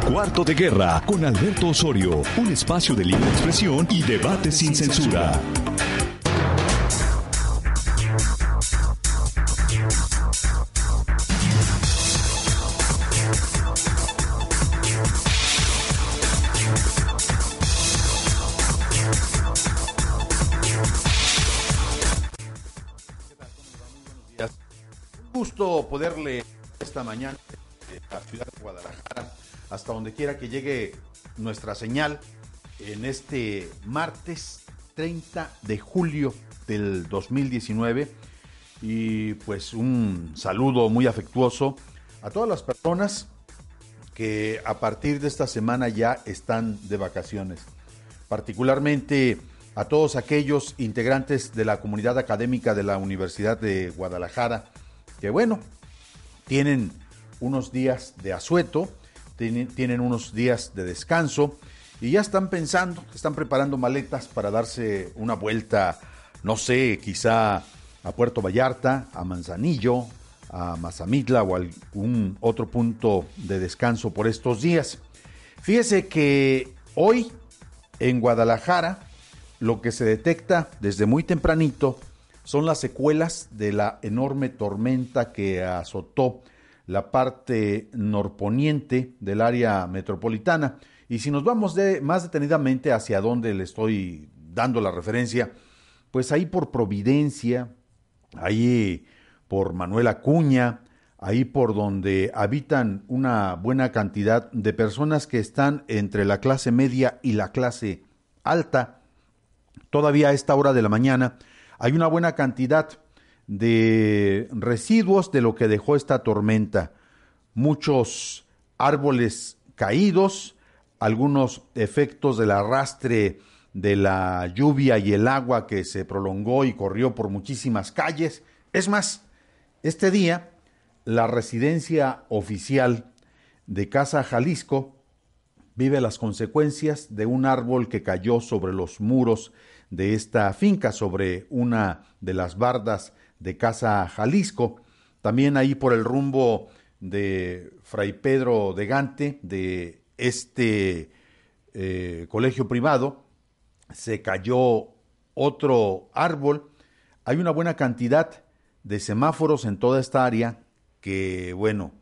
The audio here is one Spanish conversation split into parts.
Cuarto de Guerra con Alberto Osorio, un espacio de libre expresión y debate sin censura. Un gusto poderle esta mañana donde quiera que llegue nuestra señal, en este martes 30 de julio del 2019. Y pues un saludo muy afectuoso a todas las personas que a partir de esta semana ya están de vacaciones. Particularmente a todos aquellos integrantes de la comunidad académica de la Universidad de Guadalajara, que bueno, tienen unos días de asueto, tienen, unos días de descanso y ya están pensando, están preparando maletas para darse una vuelta, no sé, quizá a Puerto Vallarta, a Manzanillo, a Mazamitla o algún otro punto de descanso por estos días. Fíjese que hoy en Guadalajara lo que se detecta desde muy tempranito son las secuelas de la enorme tormenta que azotó la parte norponiente del área metropolitana. Y si nos vamos de, más detenidamente hacia donde le estoy dando la referencia, pues ahí por Providencia, ahí por Manuel Acuña, ahí por donde habitan una buena cantidad de personas que están entre la clase media y la clase alta, todavía a esta hora de la mañana, hay una buena cantidad de residuos de lo que dejó esta tormenta. Muchos árboles caídos, algunos efectos del arrastre de la lluvia y el agua que se prolongó y corrió por muchísimas calles. Es más, este día, la residencia oficial de Casa Jalisco vive las consecuencias de un árbol que cayó sobre los muros de esta finca, sobre una de las bardas de Casa Jalisco. También ahí por el rumbo de Fray Pedro de Gante, de este eh, colegio privado, se cayó otro árbol. Hay una buena cantidad de semáforos en toda esta área que, bueno,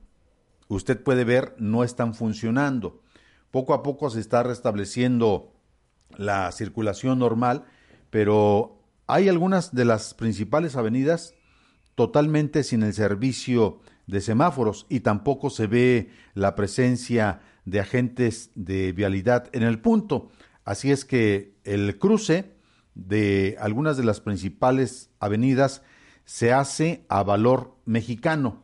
usted puede ver no están funcionando. Poco a poco se está restableciendo la circulación normal, pero hay algunas de las principales avenidas totalmente sin el servicio de semáforos y tampoco se ve la presencia de agentes de vialidad en el punto. Así es que el cruce de algunas de las principales avenidas se hace a valor mexicano.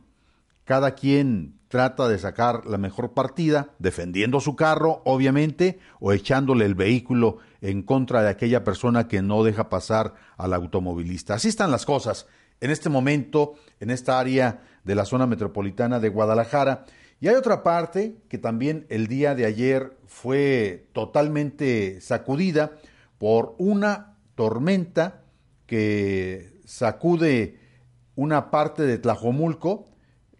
Cada quien trata de sacar la mejor partida, defendiendo su carro, obviamente, o echándole el vehículo en contra de aquella persona que no deja pasar al automovilista. Así están las cosas en este momento, en esta área de la zona metropolitana de Guadalajara. Y hay otra parte que también el día de ayer fue totalmente sacudida por una tormenta que sacude una parte de Tlajomulco,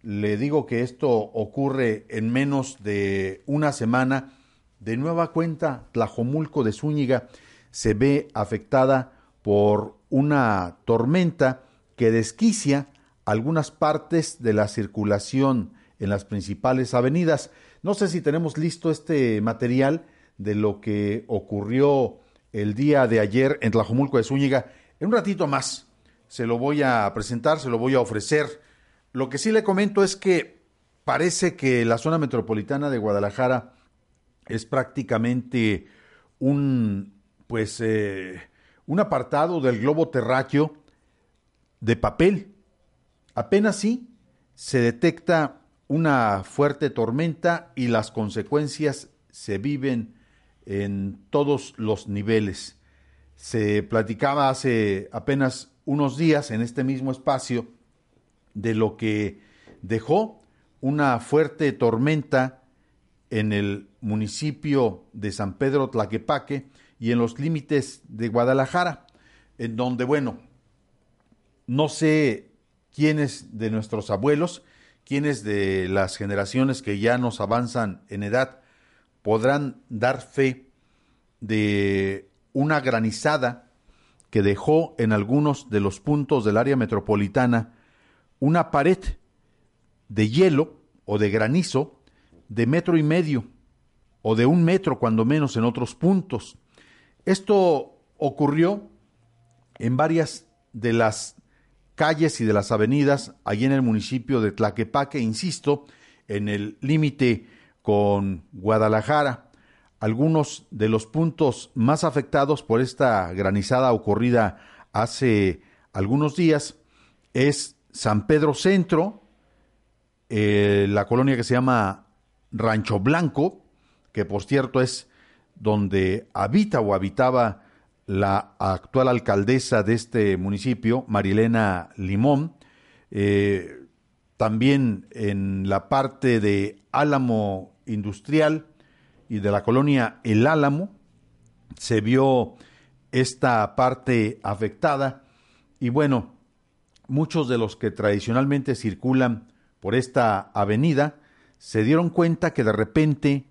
le digo que esto ocurre en menos de una semana. De nueva cuenta, Tlajomulco de Zúñiga se ve afectada por una tormenta que desquicia algunas partes de la circulación en las principales avenidas. No sé si tenemos listo este material de lo que ocurrió el día de ayer en Tlajomulco de Zúñiga. En un ratito más se lo voy a presentar, se lo voy a ofrecer lo que sí le comento es que parece que la zona metropolitana de Guadalajara es prácticamente un, pues, eh, un apartado del globo terráqueo de papel. Apenas sí se detecta una fuerte tormenta y las consecuencias se viven en todos los niveles. Se platicaba hace apenas unos días en este mismo espacio de lo que dejó una fuerte tormenta en el municipio de San Pedro Tlaquepaque y en los límites de Guadalajara, en donde, bueno, no sé quiénes de nuestros abuelos, quiénes de las generaciones que ya nos avanzan en edad, podrán dar fe de una granizada que dejó en algunos de los puntos del área metropolitana una pared de hielo o de granizo de metro y medio o de un metro cuando menos en otros puntos. Esto ocurrió en varias de las calles y de las avenidas allí en el municipio de Tlaquepaque, insisto, en el límite con Guadalajara. Algunos de los puntos más afectados por esta granizada ocurrida hace algunos días es San Pedro Centro, eh, la colonia que se llama Rancho Blanco, que por cierto es donde habita o habitaba la actual alcaldesa de este municipio, Marilena Limón, eh, también en la parte de Álamo Industrial y de la colonia El Álamo, se vio esta parte afectada. Y bueno, muchos de los que tradicionalmente circulan por esta avenida se dieron cuenta que de repente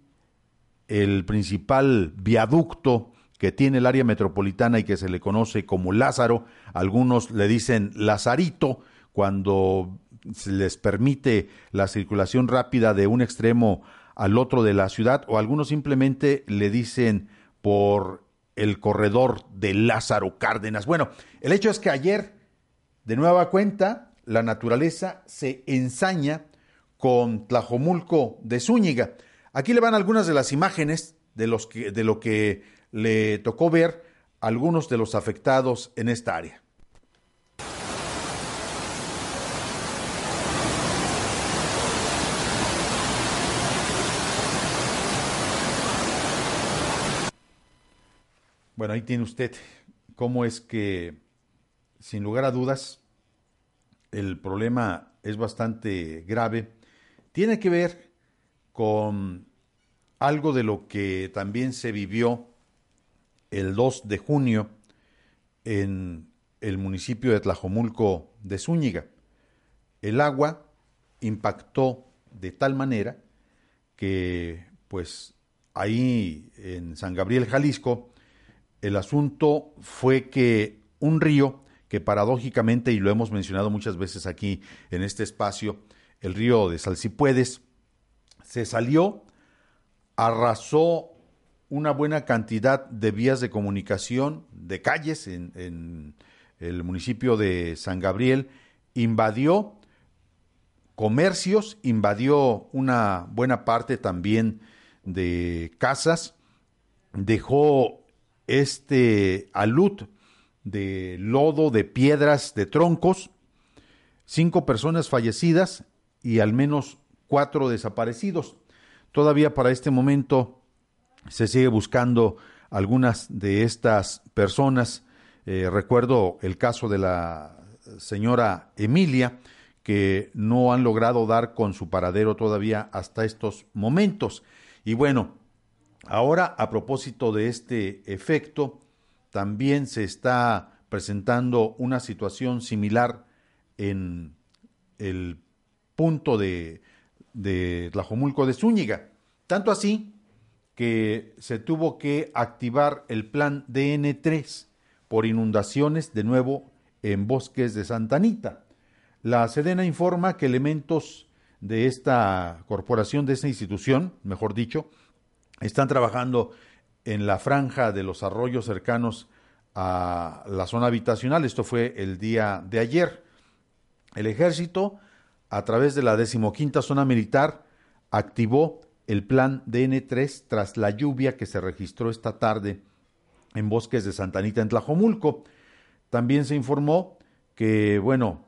el principal viaducto que tiene el área metropolitana y que se le conoce como Lázaro, algunos le dicen Lazarito, cuando se les permite la circulación rápida de un extremo al otro de la ciudad, o algunos simplemente le dicen por el corredor de Lázaro Cárdenas. Bueno, el hecho es que ayer, de nueva cuenta, la naturaleza se ensaña con Tlajomulco de Zúñiga. Aquí le van algunas de las imágenes de, lo que le tocó ver a algunos de los afectados en esta área. Bueno, ahí tiene usted cómo es que, sin lugar a dudas, el problema es bastante grave. Tiene que ver con algo de lo que también se vivió el 2 de junio en el municipio de Tlajomulco de Zúñiga. El agua impactó de tal manera que, pues, ahí en San Gabriel, Jalisco, el asunto fue que un río que paradójicamente, y lo hemos mencionado muchas veces aquí en este espacio, el río de Salsipuedes, se salió, arrasó una buena cantidad de vías de comunicación, de calles en, en el municipio de San Gabriel, invadió comercios, invadió una buena parte también de casas, dejó este alud de lodo, de piedras, de troncos, cinco personas fallecidas y al menos cuatro desaparecidos. Todavía para este momento se sigue buscando algunas de estas personas. Eh, recuerdo el caso de la señora Emilia, que no han logrado dar con su paradero todavía hasta estos momentos. Y bueno, Ahora, a propósito de este efecto, también se está presentando una situación similar en el punto de, de Tlajomulco de Zúñiga. Tanto así que se tuvo que activar el plan DN3 por inundaciones de nuevo en bosques de Santa Anita. La Sedena informa que elementos de esta corporación, de esta institución, mejor dicho, están trabajando en la franja de los arroyos cercanos a la zona habitacional. Esto fue el día de ayer. El ejército, a través de la decimoquinta zona militar, activó el plan DN3 tras la lluvia que se registró esta tarde en bosques de Santanita, en Tlajomulco. También se informó que, bueno,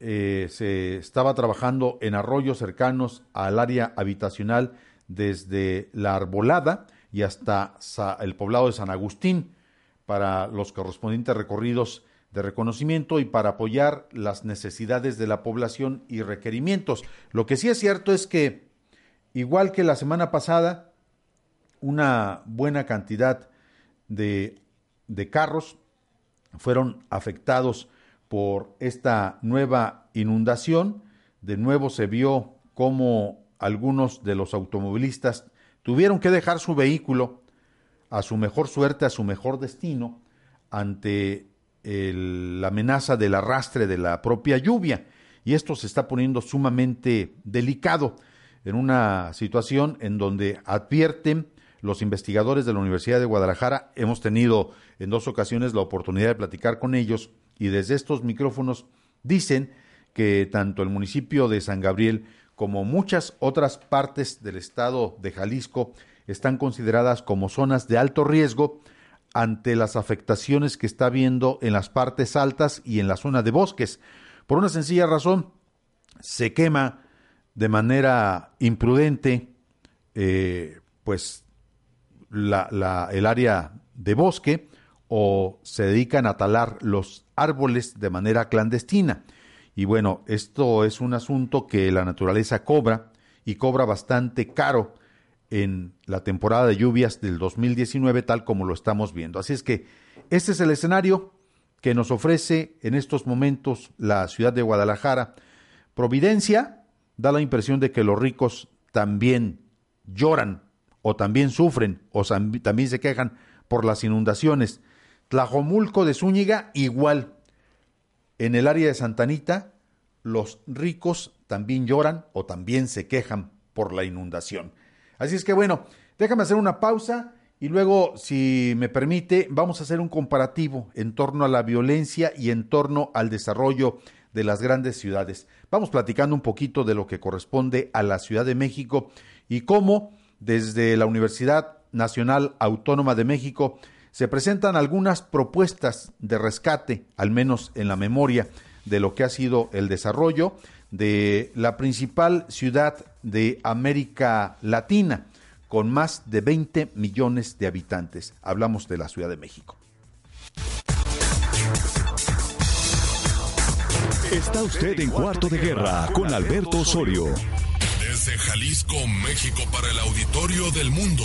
eh, se estaba trabajando en arroyos cercanos al área habitacional desde la Arbolada y hasta el poblado de San Agustín para los correspondientes recorridos de reconocimiento y para apoyar las necesidades de la población y requerimientos. Lo que sí es cierto es que, igual que la semana pasada, una buena cantidad de, de carros fueron afectados por esta nueva inundación. De nuevo se vio cómo algunos de los automovilistas tuvieron que dejar su vehículo a su mejor suerte, a su mejor destino, ante la amenaza del arrastre de la propia lluvia. Y esto se está poniendo sumamente delicado en una situación en donde advierten los investigadores de la Universidad de Guadalajara. Hemos tenido en dos ocasiones la oportunidad de platicar con ellos y desde estos micrófonos dicen que tanto el municipio de San Gabriel como muchas otras partes del estado de Jalisco están consideradas como zonas de alto riesgo ante las afectaciones que está habiendo en las partes altas y en la zona de bosques. Por una sencilla razón, se quema de manera imprudente eh, pues la, el área de bosque o se dedican a talar los árboles de manera clandestina. Y bueno, esto es un asunto que la naturaleza cobra y cobra bastante caro en la temporada de lluvias del 2019 tal como lo estamos viendo. Así es que este es el escenario que nos ofrece en estos momentos la ciudad de Guadalajara. Providencia da la impresión de que los ricos también lloran o también sufren o también se quejan por las inundaciones. Tlajomulco de Zúñiga igual. En el área de Santanita, los ricos también lloran o también se quejan por la inundación. Así es que bueno, déjame hacer una pausa y luego, si me permite, vamos a hacer un comparativo en torno a la violencia y en torno al desarrollo de las grandes ciudades. Vamos platicando un poquito de lo que corresponde a la Ciudad de México y cómo desde la Universidad Nacional Autónoma de México se presentan algunas propuestas de rescate, al menos en la memoria de lo que ha sido el desarrollo de la principal ciudad de América Latina, con más de 20 millones de habitantes. Hablamos de la Ciudad de México. Está usted en Cuarto de Guerra con Alberto Osorio. Desde Jalisco, México, para el auditorio del mundo.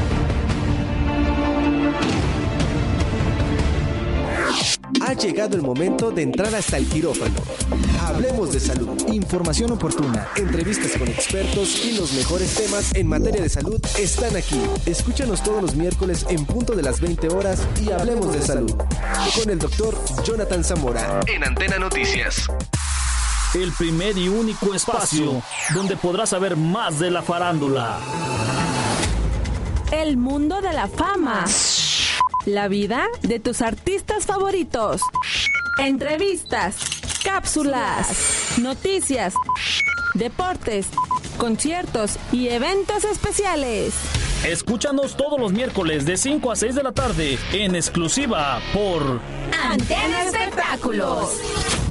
Ha llegado el momento de entrar hasta el quirófano. Hablemos de salud. Información oportuna, entrevistas con expertos y los mejores temas en materia de salud están aquí. Escúchanos todos los miércoles en punto de las 20 horas y hablemos de salud. Con el doctor Jonathan Zamora en Antena Noticias. El primer y único espacio donde podrás saber más de la farándula. El mundo de la fama la vida de tus artistas favoritos. Entrevistas, cápsulas, noticias, deportes, conciertos y eventos especiales. Escúchanos todos los miércoles de 5 a 6 de la tarde en exclusiva por Antena Espectáculos.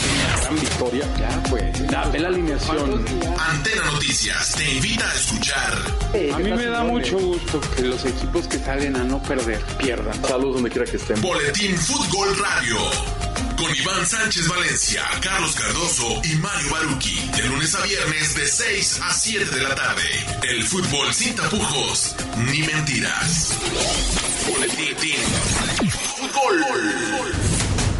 Gran victoria, ya pues, dame la alineación. Antena Noticias te invita a escuchar. A mí me da mucho gusto que los equipos que salen a no perder pierdan. Saludos donde quiera que estén. Boletín Fútbol Radio con Iván Sánchez Valencia, Carlos Cardoso y Mario Baruki. De lunes a viernes de 6 a 7 de la tarde. El fútbol sin tapujos ni mentiras. Boletín Fútbol.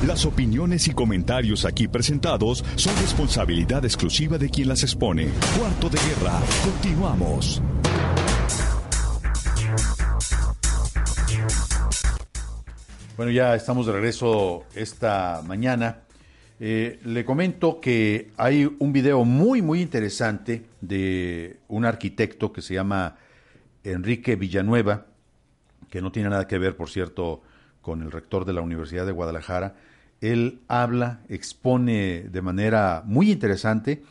Las opiniones y comentarios aquí presentados son responsabilidad exclusiva de quien las expone. Cuarto de guerra. Continuamos. Bueno, ya estamos de regreso esta mañana. Eh, le comento que hay un video muy, muy interesante de un arquitecto que se llama Enrique Villanueva, que no tiene nada que ver, por cierto, con el rector de la Universidad de Guadalajara. Él habla, expone de manera muy interesante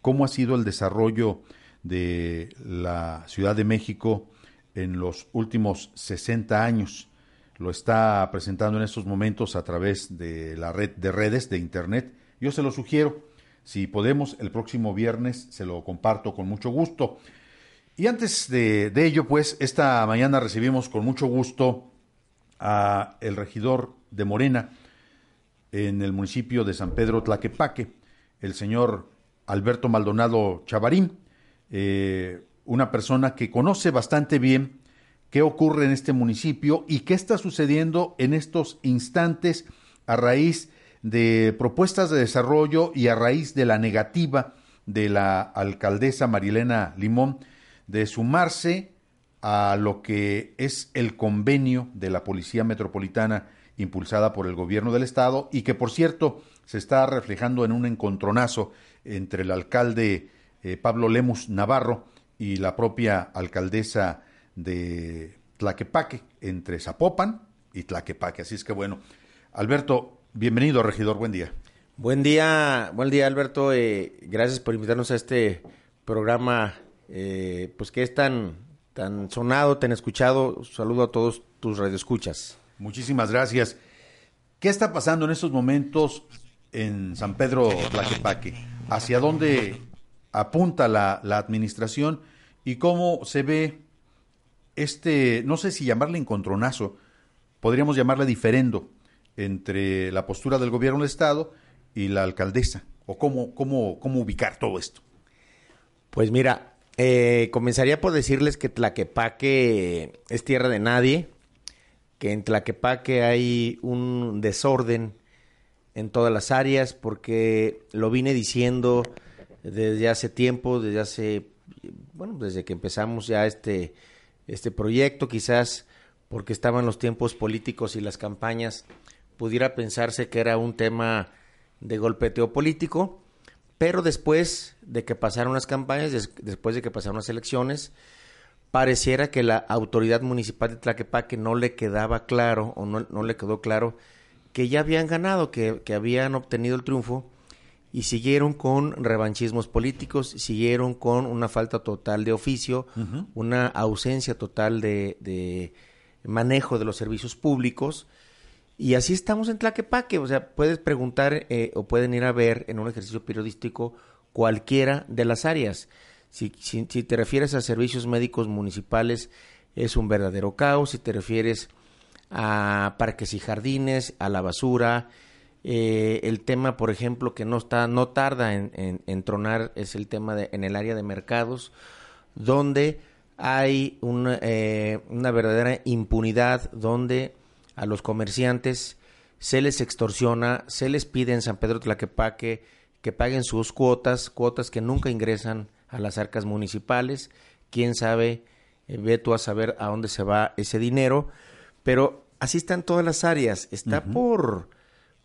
cómo ha sido el desarrollo de la Ciudad de México en los últimos 60 años lo está presentando en estos momentos a través de la red de redes de internet. Yo se lo sugiero, si podemos, el próximo viernes se lo comparto con mucho gusto. Y antes de, de, ello, pues, esta mañana recibimos con mucho gusto a el regidor de Morena en el municipio de San Pedro Tlaquepaque, el señor Alberto Maldonado Chavarín, eh, una persona que conoce bastante bien qué ocurre en este municipio y qué está sucediendo en estos instantes a raíz de propuestas de desarrollo y a raíz de la negativa de la alcaldesa Marilena Limón de sumarse a lo que es el convenio de la Policía Metropolitana impulsada por el gobierno del estado y que por cierto se está reflejando en un encontronazo entre el alcalde eh, Pablo Lemus Navarro y la propia alcaldesa de Tlaquepaque, entre Zapopan y Tlaquepaque. Así es que bueno, Alberto, bienvenido, regidor, buen día. Buen día, buen día, Alberto. Eh, gracias por invitarnos a este programa, eh, pues que es tan, tan sonado, tan escuchado. Saludo a todos tus radioescuchas. Muchísimas gracias. ¿Qué está pasando en estos momentos en San Pedro Tlaquepaque? ¿Hacia dónde apunta la, administración y cómo se ve este, no sé si llamarle encontronazo, podríamos llamarle diferendo entre la postura del gobierno del Estado y la alcaldesa, o cómo, cómo, cómo ubicar todo esto. Pues mira, eh, comenzaría por decirles que Tlaquepaque es tierra de nadie, que en Tlaquepaque hay un desorden en todas las áreas, porque lo vine diciendo desde hace tiempo, desde hace, bueno, desde que empezamos ya este, este proyecto, quizás porque estaban los tiempos políticos y las campañas, pudiera pensarse que era un tema de golpeteo político, pero después de que pasaron las campañas, después de que pasaron las elecciones, pareciera que la autoridad municipal de Tlaquepaque no le quedaba claro o no, no le quedó claro que ya habían ganado, que, que habían obtenido el triunfo y siguieron con revanchismos políticos, siguieron con una falta total de oficio, una ausencia total de, de, manejo de los servicios públicos. Y así estamos en Tlaquepaque. O sea, puedes preguntar eh, o pueden ir a ver en un ejercicio periodístico cualquiera de las áreas. Si, si, te refieres a servicios médicos municipales, es un verdadero caos. Si te refieres a parques y jardines, a la basura, eh, el tema, por ejemplo, que no está, no tarda en, tronar es el tema de, en el área de mercados, donde hay una, eh, una verdadera impunidad, donde a los comerciantes se les extorsiona, se les pide en San Pedro Tlaquepaque que paguen sus cuotas, cuotas que nunca ingresan a las arcas municipales. Quién sabe, eh, ve tú a saber a dónde se va ese dinero, pero así están todas las áreas. Está por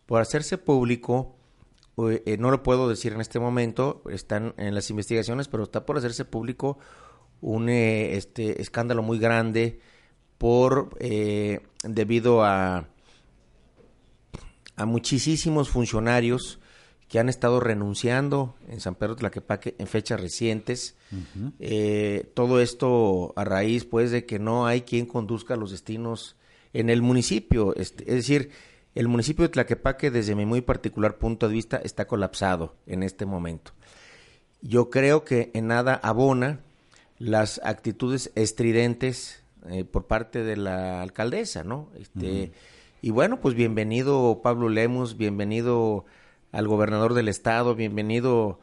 por hacerse público, eh, no lo puedo decir en este momento, están en las investigaciones, pero está por hacerse público un eh, este escándalo muy grande por eh, debido a a muchísimos funcionarios que han estado renunciando en San Pedro Tlaquepaque en fechas recientes. todo esto a raíz, pues, de que no hay quien conduzca los destinos en el municipio. Este, es decir, el municipio de Tlaquepaque, desde mi muy particular punto de vista, está colapsado en este momento. Yo creo que en nada abona las actitudes estridentes eh, por parte de la alcaldesa, ¿no? Este, Y bueno, pues bienvenido Pablo Lemus, bienvenido al gobernador del estado, bienvenido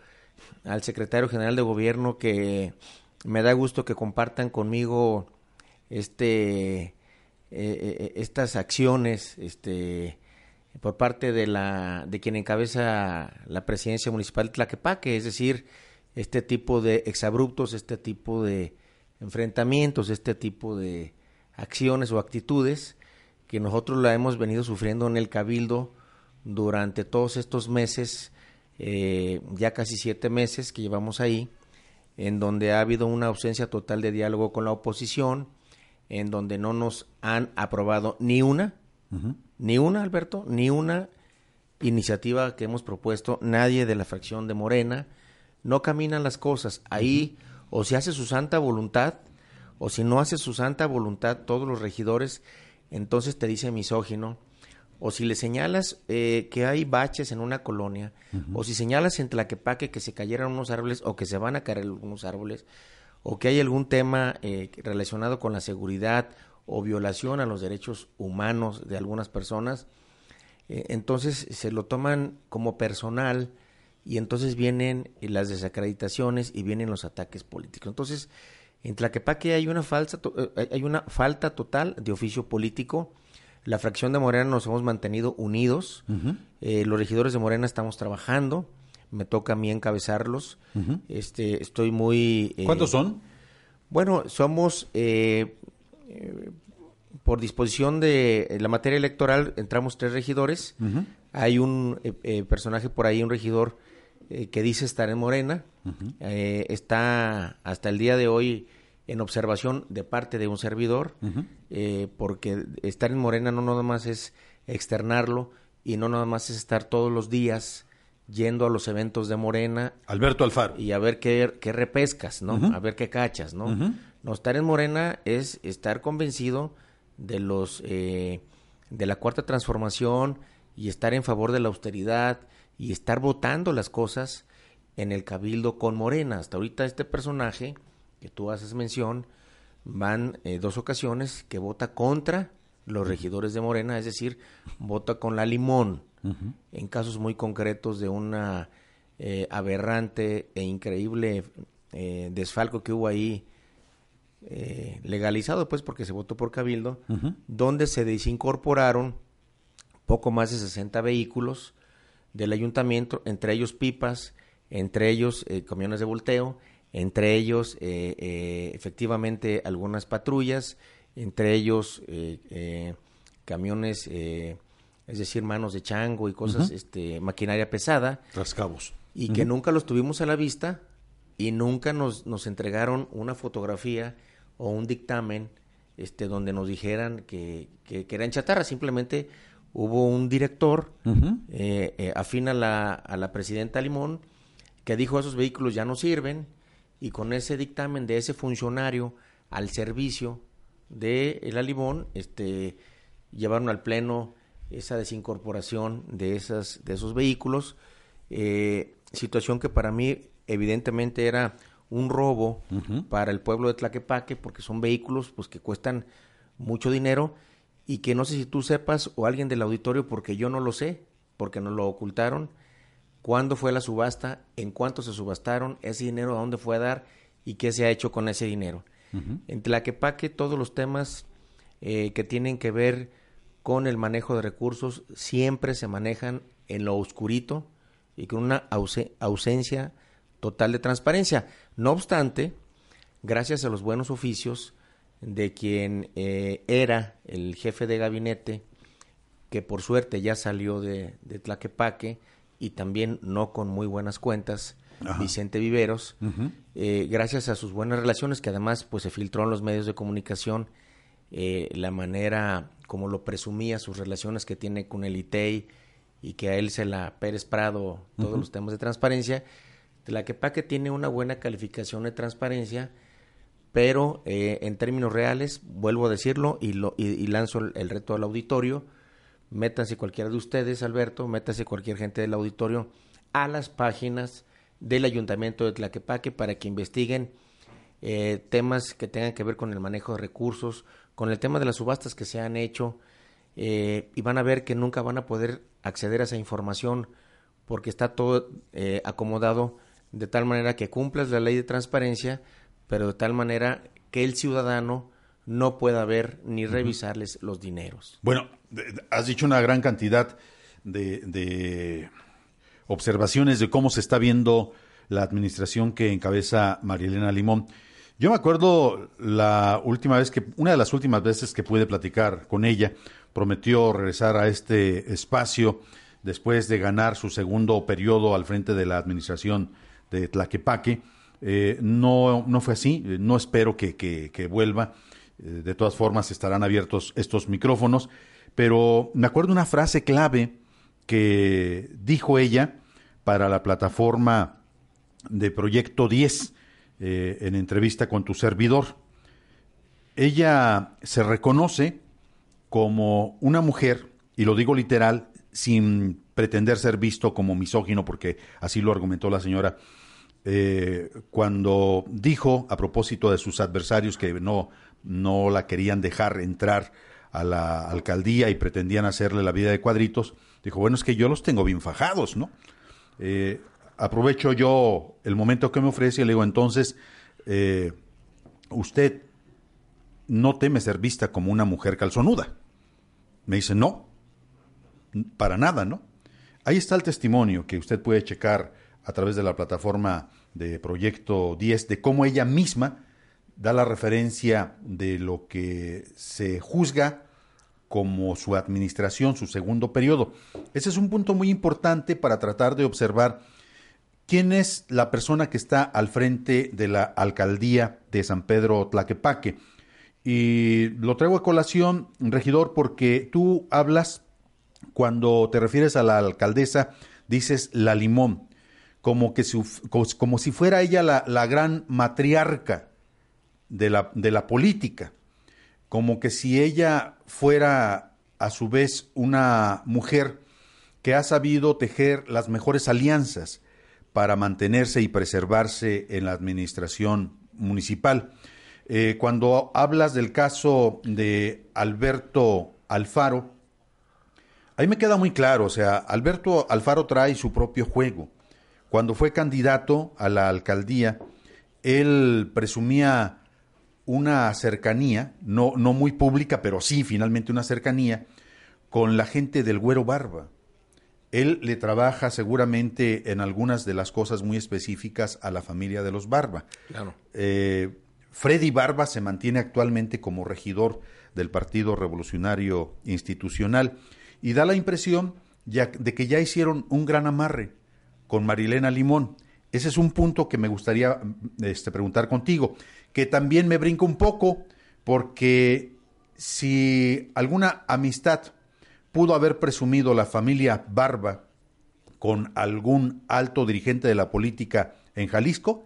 al secretario general de gobierno que me da gusto que compartan conmigo este eh, eh, estas acciones este por parte de la de quien encabeza la presidencia municipal de Tlaquepaque, es decir, este tipo de exabruptos, este tipo de enfrentamientos, este tipo de acciones o actitudes que nosotros la hemos venido sufriendo en el cabildo durante todos estos meses, eh, ya casi siete meses que llevamos ahí, en donde ha habido una ausencia total de diálogo con la oposición, en donde no nos han aprobado ni una, ni una, Alberto, ni una iniciativa que hemos propuesto, nadie de la fracción de Morena, no caminan las cosas. Ahí o se hace su santa voluntad, o si no hace su santa voluntad todos los regidores, entonces te dice misógino, o si le señalas eh, que hay baches en una colonia, o si señalas en Tlaquepaque que se cayeron unos árboles o que se van a caer algunos árboles, o que hay algún tema eh, relacionado con la seguridad o violación a los derechos humanos de algunas personas, eh, entonces se lo toman como personal y entonces vienen las desacreditaciones y vienen los ataques políticos. Entonces, en Tlaquepaque hay una, falsa, eh, hay una falta total de oficio político. La fracción de Morena nos hemos mantenido unidos. Eh, los regidores de Morena estamos trabajando. Me toca a mí encabezarlos. este, estoy muy... ¿Cuántos son? Bueno, somos por disposición de la materia electoral entramos tres regidores. Hay un eh, eh, personaje por ahí, un regidor eh, que dice estar en Morena. está hasta el día de hoy en observación de parte de un servidor, porque estar en Morena no nada más es externarlo y no nada más es estar todos los días yendo a los eventos de Morena. Alberto Alfaro. Y a ver qué, qué repescas, ¿no? A ver qué cachas, ¿no? No, estar en Morena es estar convencido de los eh, de la cuarta transformación y estar en favor de la austeridad y estar votando las cosas en el cabildo con Morena. Hasta ahorita este personaje que tú haces mención van eh, dos ocasiones que vota contra los regidores de Morena, es decir, vota con la limón en casos muy concretos de una eh, aberrante e increíble desfalco que hubo ahí eh, legalizado, pues porque se votó por Cabildo, donde se desincorporaron poco más de 60 vehículos del ayuntamiento, entre ellos pipas, entre ellos eh, camiones de volteo, entre ellos eh, efectivamente algunas patrullas, entre ellos camiones, es decir, manos de chango y cosas, este, maquinaria pesada. Rascabos. Y que nunca los tuvimos a la vista y nunca nos, nos entregaron una fotografía o un dictamen este, donde nos dijeran que, que, eran chatarra. Simplemente hubo un director eh, eh, afín a la, a la presidenta Limón que dijo esos vehículos ya no sirven y con ese dictamen de ese funcionario al servicio de la Limón este, llevaron al pleno esa desincorporación de, esas, de esos vehículos, eh, situación que para mí evidentemente era un robo para el pueblo de Tlaquepaque porque son vehículos pues que cuestan mucho dinero y que no sé si tú sepas o alguien del auditorio porque yo no lo sé, porque nos lo ocultaron, cuándo fue la subasta, en cuánto se subastaron, ese dinero a dónde fue a dar y qué se ha hecho con ese dinero. En Tlaquepaque todos los temas eh, que tienen que ver con el manejo de recursos siempre se manejan en lo oscurito y con una ausencia total de transparencia. No obstante, gracias a los buenos oficios de quien eh, era el jefe de gabinete, que por suerte ya salió de, Tlaquepaque y también no con muy buenas cuentas, Vicente Viveros, eh, gracias a sus buenas relaciones, que además pues se filtró en los medios de comunicación eh, la manera como lo presumía, sus relaciones que tiene con el ITEI y que a él se la Pérez Prado todos los temas de transparencia, Tlaquepaque tiene una buena calificación de transparencia, pero eh, en términos reales, vuelvo a decirlo y, lo, y, lanzo el, reto al auditorio, métanse cualquiera de ustedes, Alberto, métanse cualquier gente del auditorio a las páginas del Ayuntamiento de Tlaquepaque para que investiguen eh, temas que tengan que ver con el manejo de recursos, con el tema de las subastas que se han hecho, eh, y van a ver que nunca van a poder acceder a esa información porque está todo acomodado de tal manera que cumplas la ley de transparencia, pero de tal manera que el ciudadano no pueda ver ni revisarles los dineros. Bueno, has dicho una gran cantidad de, observaciones de cómo se está viendo la administración que encabeza Marielena Limón. Yo me acuerdo la última vez que, una de las últimas veces que pude platicar con ella, prometió regresar a este espacio después de ganar su segundo periodo al frente de la administración de Tlaquepaque. Eh, no, no fue así, no espero que, vuelva. Eh, de todas formas, estarán abiertos estos micrófonos. Pero me acuerdo una frase clave que dijo ella para la plataforma de Proyecto 10 en entrevista con tu servidor. Ella se reconoce como una mujer, y lo digo literal, sin pretender ser visto como misógino, porque así lo argumentó la señora, eh, cuando dijo a propósito de sus adversarios que no, no la querían dejar entrar a la alcaldía y pretendían hacerle la vida de cuadritos, dijo, bueno, es que yo los tengo bien fajados, ¿no? Eh, aprovecho yo el momento que me ofrece y le digo, entonces, eh, usted no teme ser vista como una mujer calzonuda. Me dice, no, para nada, ¿no? Ahí está el testimonio que usted puede checar a través de la plataforma de Proyecto 10 de cómo ella misma da la referencia de lo que se juzga como su administración, su segundo periodo. Ese es un punto muy importante para tratar de observar quién es la persona que está al frente de la alcaldía de San Pedro Tlaquepaque. Y lo traigo a colación, regidor, porque tú hablas, cuando te refieres a la alcaldesa, dices la limón, como, que como, si fuera ella la, la gran matriarca de la, de la política, como que si ella fuera a su vez una mujer que ha sabido tejer las mejores alianzas para mantenerse y preservarse en la administración municipal. Eh, cuando hablas del caso de Alberto Alfaro, ahí me queda muy claro, o sea, Alberto Alfaro trae su propio juego. Cuando fue candidato a la alcaldía, él presumía una cercanía, no, no muy pública, pero sí finalmente una cercanía, con la gente del Güero Barba. Él le trabaja seguramente en algunas de las cosas muy específicas a la familia de los Barba. Claro. Eh, Freddy Barba se mantiene actualmente como regidor del Partido Revolucionario Institucional y da la impresión de que ya hicieron un gran amarre con Marilena Limón. Ese es un punto que me gustaría este, preguntar contigo, que también me brinca un poco, porque si alguna amistad pudo haber presumido la familia Barba con algún alto dirigente de la política en Jalisco,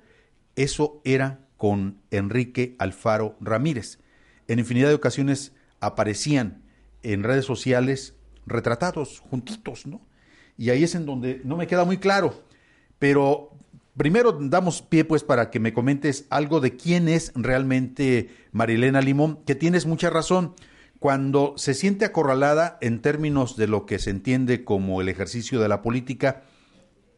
eso era con Enrique Alfaro Ramírez. En infinidad de ocasiones aparecían en redes sociales retratados juntitos, ¿no? Y ahí es en donde no me queda muy claro. Pero primero damos pie pues para que me comentes algo de quién es realmente Marilena Limón, que tienes mucha razón. Cuando se siente acorralada en términos de lo que se entiende como el ejercicio de la política,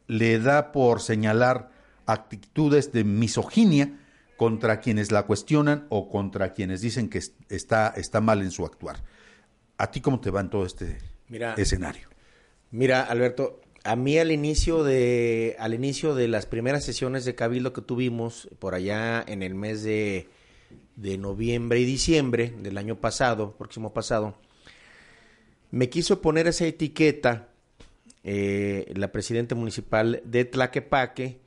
le da por señalar actitudes de misoginia contra quienes la cuestionan o contra quienes dicen que está, está mal en su actuar. ¿A ti cómo te va en todo este escenario? Mira, Alberto, a mí al inicio de al inicio de las primeras sesiones de cabildo que tuvimos por allá en el mes de, de noviembre y diciembre del año pasado, próximo pasado, me quiso poner esa etiqueta eh, la presidenta municipal de Tlaquepaque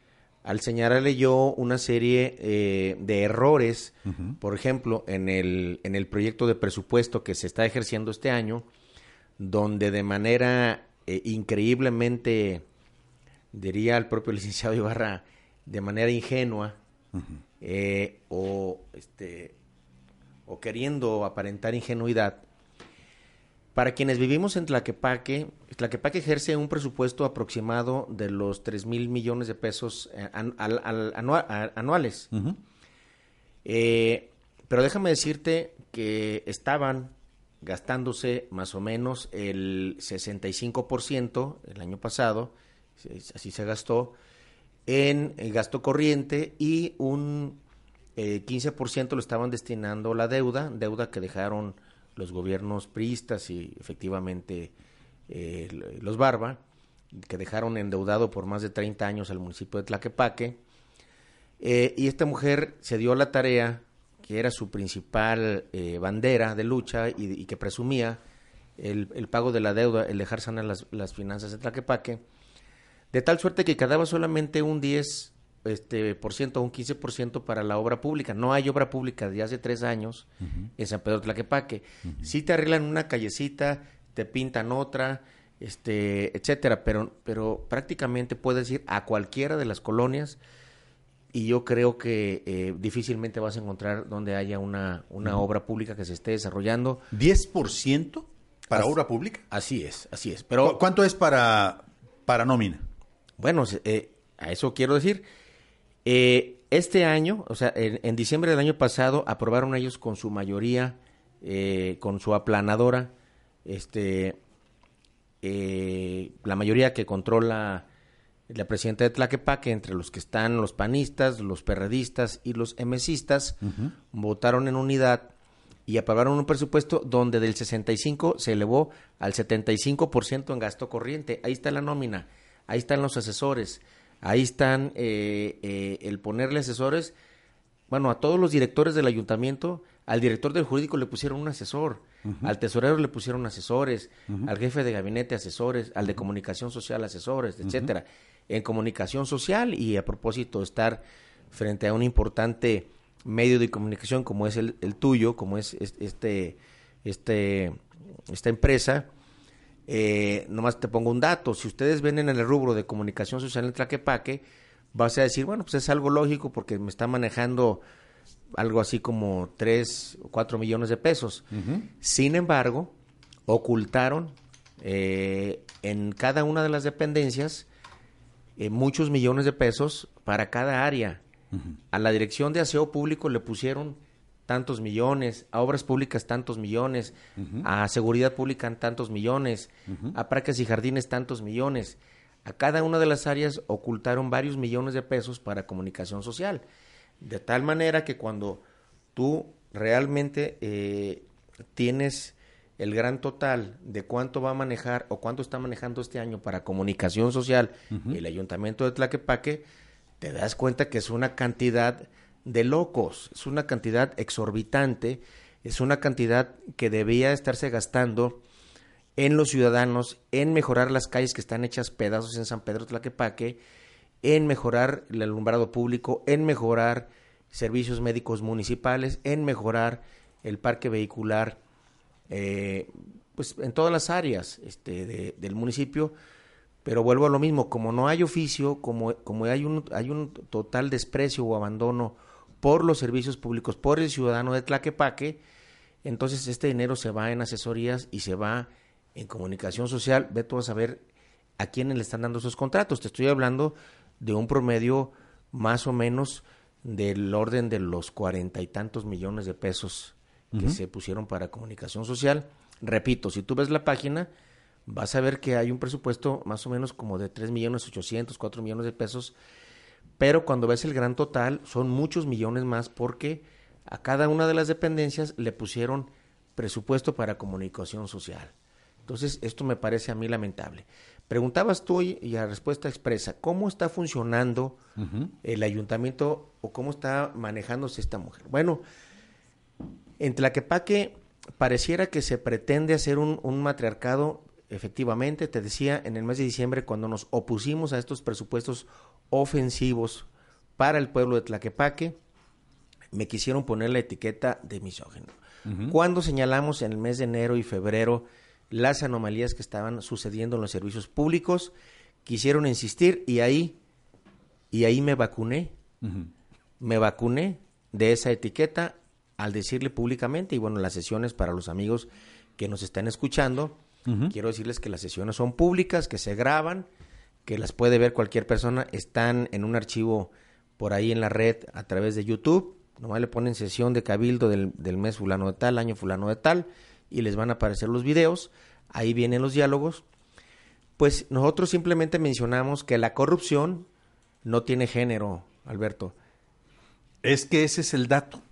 al señalarle yo una serie eh, de errores, por ejemplo, en el, en el proyecto de presupuesto que se está ejerciendo este año, donde de manera eh, increíblemente, diría el propio licenciado Ibarra, de manera ingenua, eh, o, este, o queriendo aparentar ingenuidad, para quienes vivimos en Tlaquepaque, Tlaquepaque ejerce un presupuesto aproximado de los 3 mil millones de pesos eh, anuales. Eh, pero déjame decirte que estaban gastándose más o menos el 65% el año pasado, así se gastó, en el gasto corriente y un 15% eh, lo estaban destinando a la deuda, deuda que dejaron los gobiernos priistas y efectivamente eh, los Barba, que dejaron endeudado por más de 30 años al municipio de Tlaquepaque. Eh, y esta mujer se dio la tarea, que era su principal eh, bandera de lucha y, que presumía el, pago de la deuda, el dejar sanar las, las finanzas de Tlaquepaque, de tal suerte que quedaba solamente un 10 este, por ciento, un 15% para la obra pública. No hay obra pública de hace tres años en San Pedro Tlaquepaque. Si te arreglan una callecita, te pintan otra, este, etcétera, pero, pero prácticamente puedes ir a cualquiera de las colonias y yo creo que eh, difícilmente vas a encontrar donde haya una, una obra pública que se esté desarrollando. ¿10% para obra pública? Así es, así es. Pero, ¿Cuánto es para, para nómina? Bueno, eh, a eso quiero decir Eh, este año, o sea, en, en, diciembre del año pasado, aprobaron ellos con su mayoría, eh, con su aplanadora, este, eh, la mayoría que controla la presidenta de Tlaquepaque, entre los que están los panistas, los perredistas y los emesistas, votaron en unidad y aprobaron un presupuesto donde del 65 se elevó al 75% en gasto corriente. Ahí está la nómina, ahí están los asesores, ahí están eh, eh, el ponerle asesores. Bueno, a todos los directores del ayuntamiento, al director del jurídico le pusieron un asesor, al tesorero le pusieron asesores, al jefe de gabinete asesores, al de comunicación social asesores, etcétera. En comunicación social y a propósito de estar frente a un importante medio de comunicación como es el, el tuyo, como es este, este, esta empresa, eh, nomás te pongo un dato, si ustedes ven en el rubro de comunicación social en Tlaquepaque, vas a decir, bueno, pues es algo lógico porque me está manejando algo así como 3 o 4 millones de pesos. Sin embargo, ocultaron eh, en cada una de las dependencias eh, muchos millones de pesos para cada área. A la dirección de aseo público le pusieron tantos millones, a obras públicas tantos millones, a seguridad pública tantos millones, a parques y jardines tantos millones. A cada una de las áreas ocultaron varios millones de pesos para comunicación social. De tal manera que cuando tú realmente eh, tienes el gran total de cuánto va a manejar o cuánto está manejando este año para comunicación social el ayuntamiento de Tlaquepaque, te das cuenta que es una cantidad de locos, es una cantidad exorbitante, es una cantidad que debía estarse gastando en los ciudadanos, en mejorar las calles que están hechas pedazos en San Pedro Tlaquepaque, en mejorar el alumbrado público, en mejorar servicios médicos municipales, en mejorar el parque vehicular, eh, pues en todas las áreas este, del municipio. Pero vuelvo a lo mismo, como no hay oficio, como, como hay, un, hay un total desprecio o abandono por los servicios públicos, por el ciudadano de Tlaquepaque, entonces este dinero se va en asesorías y se va en comunicación social. Ve tú a saber a quiénes le están dando esos contratos. Te estoy hablando de un promedio más o menos del orden de los cuarenta y tantos millones de pesos que se pusieron para comunicación social. Repito, si tú ves la página, vas a ver que hay un presupuesto más o menos como de tres millones ochocientos, cuatro millones de pesos, pero cuando ves el gran total son muchos millones más porque a cada una de las dependencias le pusieron presupuesto para comunicación social. Entonces, esto me parece a mí lamentable. Preguntabas tú y a respuesta expresa, ¿cómo está funcionando el ayuntamiento o cómo está manejándose esta mujer? Bueno, en Tlaquepaque pareciera que se pretende hacer un, un matriarcado, efectivamente, te decía, en el mes de diciembre, cuando nos opusimos a estos presupuestos ofensivos para el pueblo de Tlaquepaque, me quisieron poner la etiqueta de misógino. Cuando señalamos en el mes de enero y febrero las anomalías que estaban sucediendo en los servicios públicos, quisieron insistir y ahí, y ahí me vacuné, me vacuné de esa etiqueta al decirle públicamente, y bueno, las sesiones para los amigos que nos están escuchando, quiero decirles que las sesiones son públicas, que se graban, que las puede ver cualquier persona, están en un archivo por ahí en la red a través de YouTube, nomás le ponen sesión de cabildo del, del mes fulano de tal, año fulano de tal, y les van a aparecer los videos, ahí vienen los diálogos, pues nosotros simplemente mencionamos que la corrupción no tiene género, Alberto. Es que ese es el dato.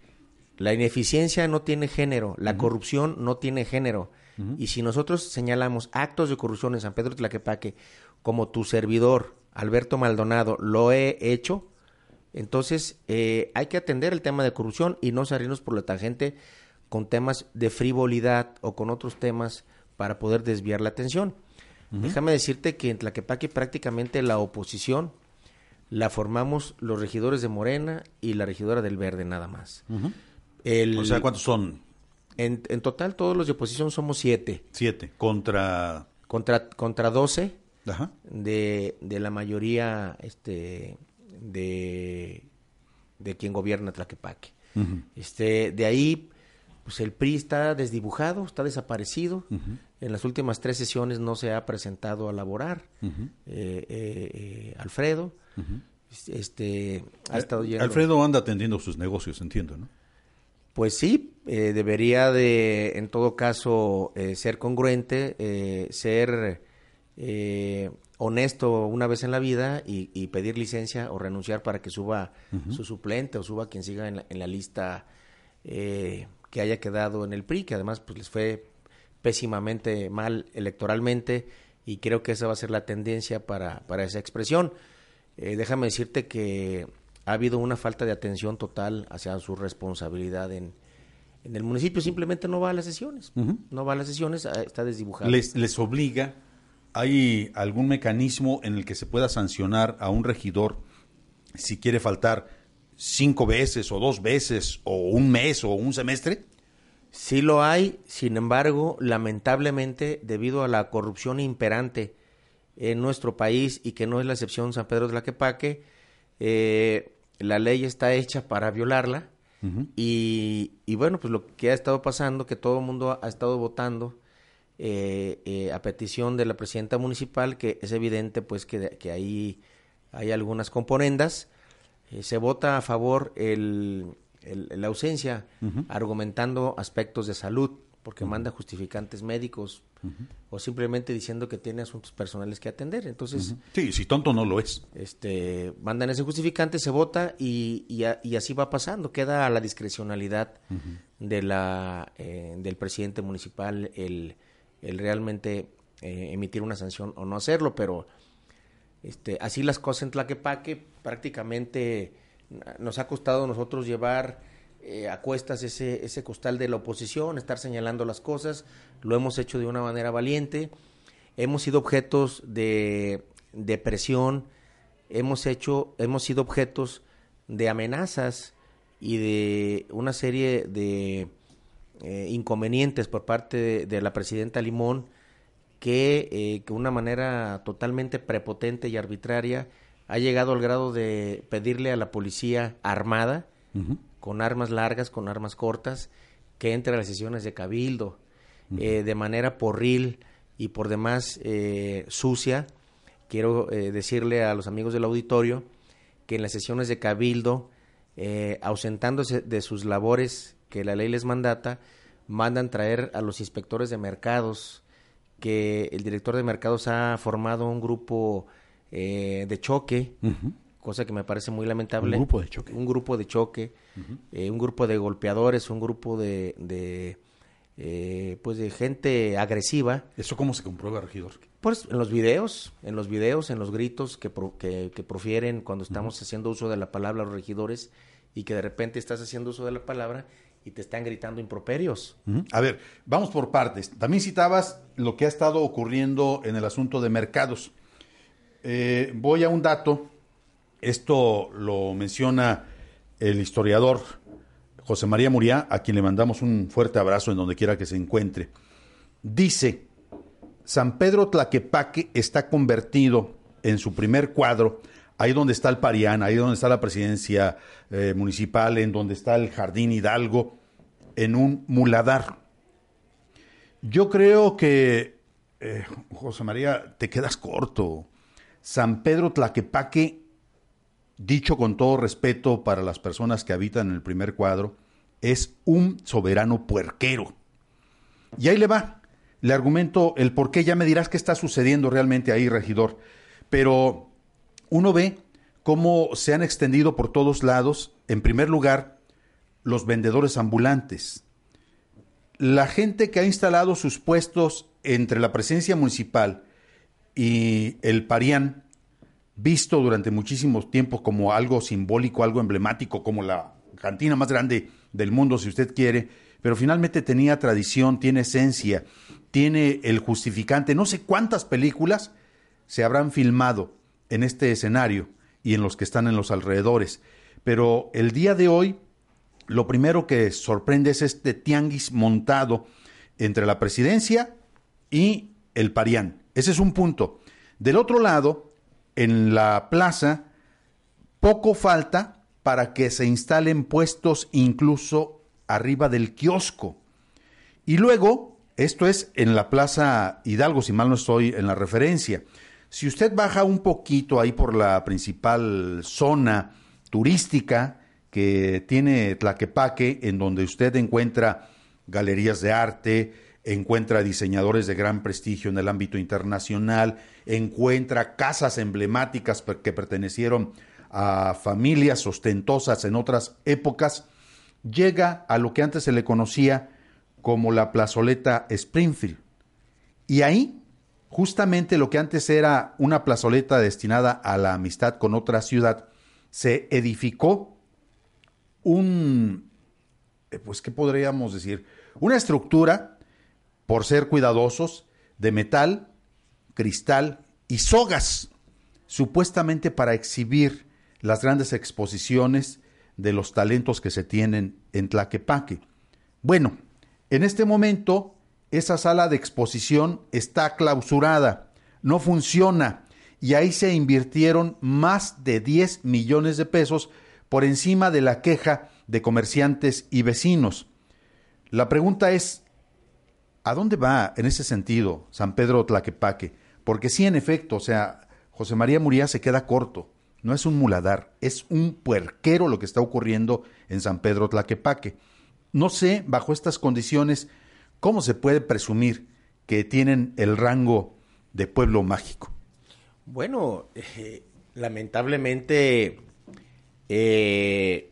La ineficiencia no tiene género, la corrupción no tiene género. Y si nosotros señalamos actos de corrupción en San Pedro Tlaquepaque, como tu servidor, Alberto Maldonado, lo he hecho, entonces eh, hay que atender el tema de corrupción y no salirnos por la tangente con temas de frivolidad o con otros temas para poder desviar la atención. Déjame decirte que en Tlaquepaque prácticamente la oposición la formamos los regidores de Morena y la regidora del Verde nada más. El, o sea, ¿cuántos son? En, en, total todos los de oposición somos siete. Siete. Contra... Contra, contra doce De, de la mayoría este, de, de quien gobierna Tlaquepaque. este, de ahí pues el PRI está desdibujado, está desaparecido. En las últimas tres sesiones no se ha presentado a laborar eh, eh, eh, Alfredo. este, ha estado yendo. Alfredo anda atendiendo sus negocios, entiendo, ¿no? Pues sí, eh, debería de, en todo caso, eh, ser congruente, eh, ser eh, honesto una vez en la vida y, y pedir licencia o renunciar para que suba su suplente o suba quien siga en la, en la lista eh, que haya quedado en el PRI, que además pues les fue pésimamente mal electoralmente y creo que esa va a ser la tendencia para, para esa expresión. Déjame decirte que ha habido una falta de atención total hacia su responsabilidad en, en el municipio, simplemente no va a las sesiones, no va a las sesiones, ah, está desdibujado. Les, les obliga, ¿hay algún mecanismo en el que se pueda sancionar a un regidor si quiere faltar cinco veces o dos veces o un mes o un semestre? Sí lo hay, sin embargo, lamentablemente, debido a la corrupción imperante en nuestro país y que no es la excepción San Pedro de la Quepaque, eh, la ley está hecha para violarla y, y bueno, pues lo que ha estado pasando, que todo el mundo ha estado votando eh, eh, a petición de la presidenta municipal, que es evidente pues que, que ahí hay algunas componendas, eh, se vota a favor el, el- la ausencia, argumentando aspectos de salud, porque manda justificantes médicos o simplemente diciendo que tiene asuntos personales que atender. Entonces, Sí, si tonto no lo es. este, mandan ese justificante, se vota y, y, a- y así va pasando. Queda a la discrecionalidad de la, eh, del presidente municipal el, el realmente eh, emitir una sanción o no hacerlo, pero este, así las cosas en Tlaquepaque prácticamente nos ha costado a nosotros llevar eh, ese, ese costal de la oposición, estar señalando las cosas, lo hemos hecho de una manera valiente, hemos sido objetos de, de presión, hemos hecho, hemos sido objetos de amenazas y de una serie de eh, inconvenientes por parte de, la presidenta Limón que, eh, de una manera totalmente prepotente y arbitraria ha llegado al grado de pedirle a la policía armada, con armas largas, con armas cortas, que entre a las sesiones de cabildo, eh, de manera porril y por demás eh, sucia. Quiero eh, decirle a los amigos del auditorio que en las sesiones de cabildo, eh, ausentándose de sus labores que la ley les mandata, mandan traer a los inspectores de mercados, que el director de mercados ha formado un grupo eh, de choque, cosa que me parece muy lamentable. Un grupo de choque. Un grupo de choque, eh, un grupo de golpeadores, un grupo de, de, eh, pues de gente agresiva. ¿Eso cómo se comprueba, regidor? Pues en los videos, en los videos, en los gritos que, pro- que, que profieren cuando estamos haciendo uso de la palabra los regidores y que de repente estás haciendo uso de la palabra y te están gritando improperios. A ver, vamos por partes. También citabas lo que ha estado ocurriendo en el asunto de mercados. Eh, voy a un dato. Esto lo menciona el historiador José María Muriá, a quien le mandamos un fuerte abrazo en donde quiera que se encuentre. Dice, San Pedro Tlaquepaque está convertido en su primer cuadro, ahí donde está el Parián, ahí donde está la presidencia eh, municipal, en donde está el Jardín Hidalgo, en un muladar. Yo creo que, eh, José María, te quedas corto. San Pedro Tlaquepaque, dicho con todo respeto para las personas que habitan en el primer cuadro, es un soberano puerquero. Y ahí le va. Le argumento el por qué. Ya me dirás qué está sucediendo realmente ahí, regidor. Pero uno ve cómo se han extendido por todos lados, en primer lugar, los vendedores ambulantes. La gente que ha instalado sus puestos entre la presencia municipal y el Parián, visto durante muchísimos tiempos como algo simbólico, algo emblemático, como la cantina más grande del mundo, si usted quiere, pero finalmente tenía tradición, tiene esencia, tiene el justificante. No sé cuántas películas se habrán filmado en este escenario y en los que están en los alrededores. Pero el día de hoy, lo primero que sorprende es este tianguis montado entre la presidencia y el Parián. Ese es un punto. Del otro lado, en la plaza, poco falta para que se instalen puestos incluso arriba del kiosco. Y luego, esto es en la Plaza Hidalgo, si mal no estoy en la referencia. Si usted baja un poquito ahí por la principal zona turística que tiene Tlaquepaque, en donde usted encuentra galerías de arte, encuentra diseñadores de gran prestigio en el ámbito internacional, encuentra casas emblemáticas que pertenecieron a familias ostentosas en otras épocas, llega a lo que antes se le conocía como la plazoleta Springfield. Y ahí, justamente lo que antes era una plazoleta destinada a la amistad con otra ciudad, se edificó un, eh, pues, ¿qué podríamos decir? Una estructura, por ser cuidadosos, de metal, cristal y sogas, supuestamente para exhibir las grandes exposiciones de los talentos que se tienen en Tlaquepaque. Bueno, en este momento esa sala de exposición está clausurada, no funciona y ahí se invirtieron más de 10 millones de pesos por encima de la queja de comerciantes y vecinos. La pregunta es, ¿a dónde va en ese sentido San Pedro Tlaquepaque? Porque sí, en efecto, o sea, José María Muría se queda corto. No es un muladar, es un puerquero lo que está ocurriendo en San Pedro Tlaquepaque. No sé, bajo estas condiciones, cómo se puede presumir que tienen el rango de pueblo mágico. Bueno, eh, lamentablemente, eh,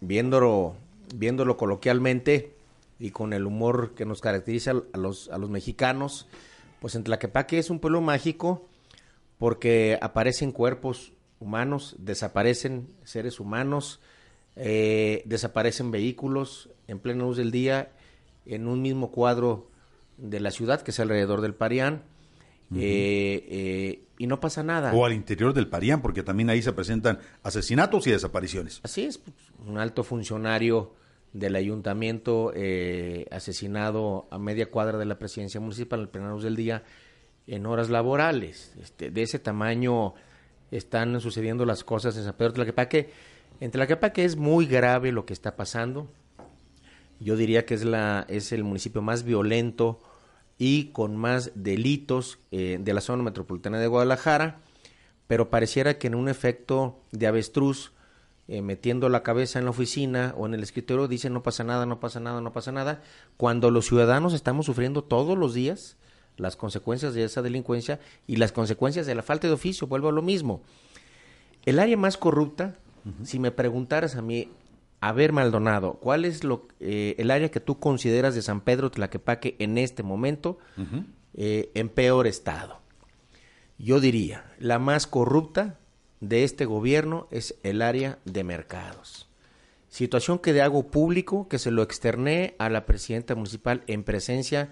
viéndolo, viéndolo coloquialmente y con el humor que nos caracteriza a los, a los mexicanos, pues en Tlaquepaque es un pueblo mágico porque aparecen cuerpos humanos, desaparecen seres humanos, eh, desaparecen vehículos en plena luz del día en un mismo cuadro de la ciudad, que es alrededor del Parián, eh, eh, y no pasa nada. O al interior del Parián, porque también ahí se presentan asesinatos y desapariciones. Así es, pues, un alto funcionario del ayuntamiento asesinado a media cuadra de la presidencia municipal en plena luz del día en horas laborales. Este, de ese tamaño están sucediendo las cosas en San Pedro Tlaquepaque en Tlaquepaque es muy grave lo que está pasando. Yo diría que es, la, es el municipio más violento y con más delitos eh, de la zona metropolitana de Guadalajara, pero pareciera que en un efecto de avestruz, eh, metiendo la cabeza en la oficina o en el escritorio, dicen no pasa nada, no pasa nada, no pasa nada, cuando los ciudadanos estamos sufriendo todos los días las consecuencias de esa delincuencia y las consecuencias de la falta de oficio, vuelvo a lo mismo. El área más corrupta si me preguntaras a mí, a ver, Maldonado, ¿cuál es lo, eh, el área que tú consideras de San Pedro Tlaquepaque en este momento eh, en peor estado? Yo diría, la más corrupta de este gobierno es el área de mercados. Situación que de hago público, que se lo externé a la presidenta municipal en presencia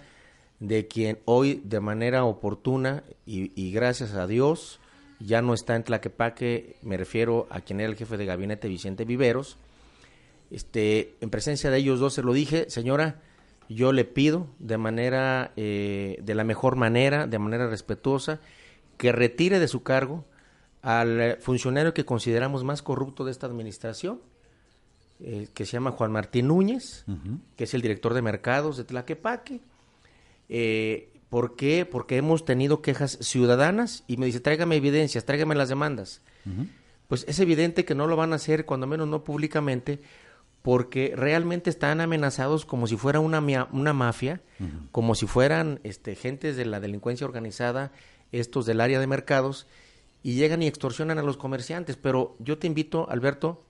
de quien hoy de manera oportuna y gracias a Dios ya no está en Tlaquepaque, me refiero a quien era el jefe de gabinete, Vicente Viveros. Este, en presencia de ellos dos se lo dije, señora, yo le pido de manera, eh, de la mejor manera, de manera respetuosa, que retire de su cargo al funcionario que consideramos más corrupto de esta administración, eh, que se llama Juan Martín Núñez, que es el director de mercados de Tlaquepaque. Eh, ¿Por qué? Porque hemos tenido quejas ciudadanas y me dice, tráigame evidencias, tráigame las demandas. Pues es evidente que no lo van a hacer, cuando menos no públicamente, porque realmente están amenazados como si fuera una, una mafia, como si fueran este, gentes de la delincuencia organizada, estos del área de mercados, y llegan y extorsionan a los comerciantes. Pero yo te invito, Alberto,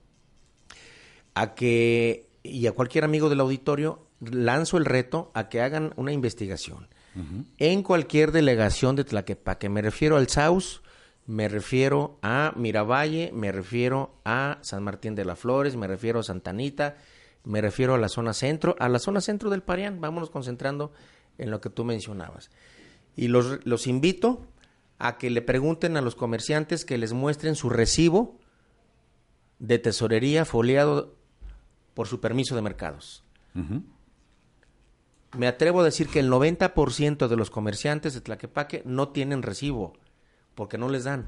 a que, y a cualquier amigo del auditorio, lanzo el reto a que hagan una investigación en cualquier delegación de Tlaquepaque. Me refiero al SAUS, me refiero a Miravalle, me refiero a San Martín de las Flores, me refiero a Santanita, me refiero a la zona centro, a la zona centro del Parián. Vámonos concentrando en lo que tú mencionabas. Y los, los invito a que le pregunten a los comerciantes que les muestren su recibo de tesorería foliado por su permiso de mercados me atrevo a decir que el 90% de los comerciantes de Tlaquepaque no tienen recibo, porque no les dan.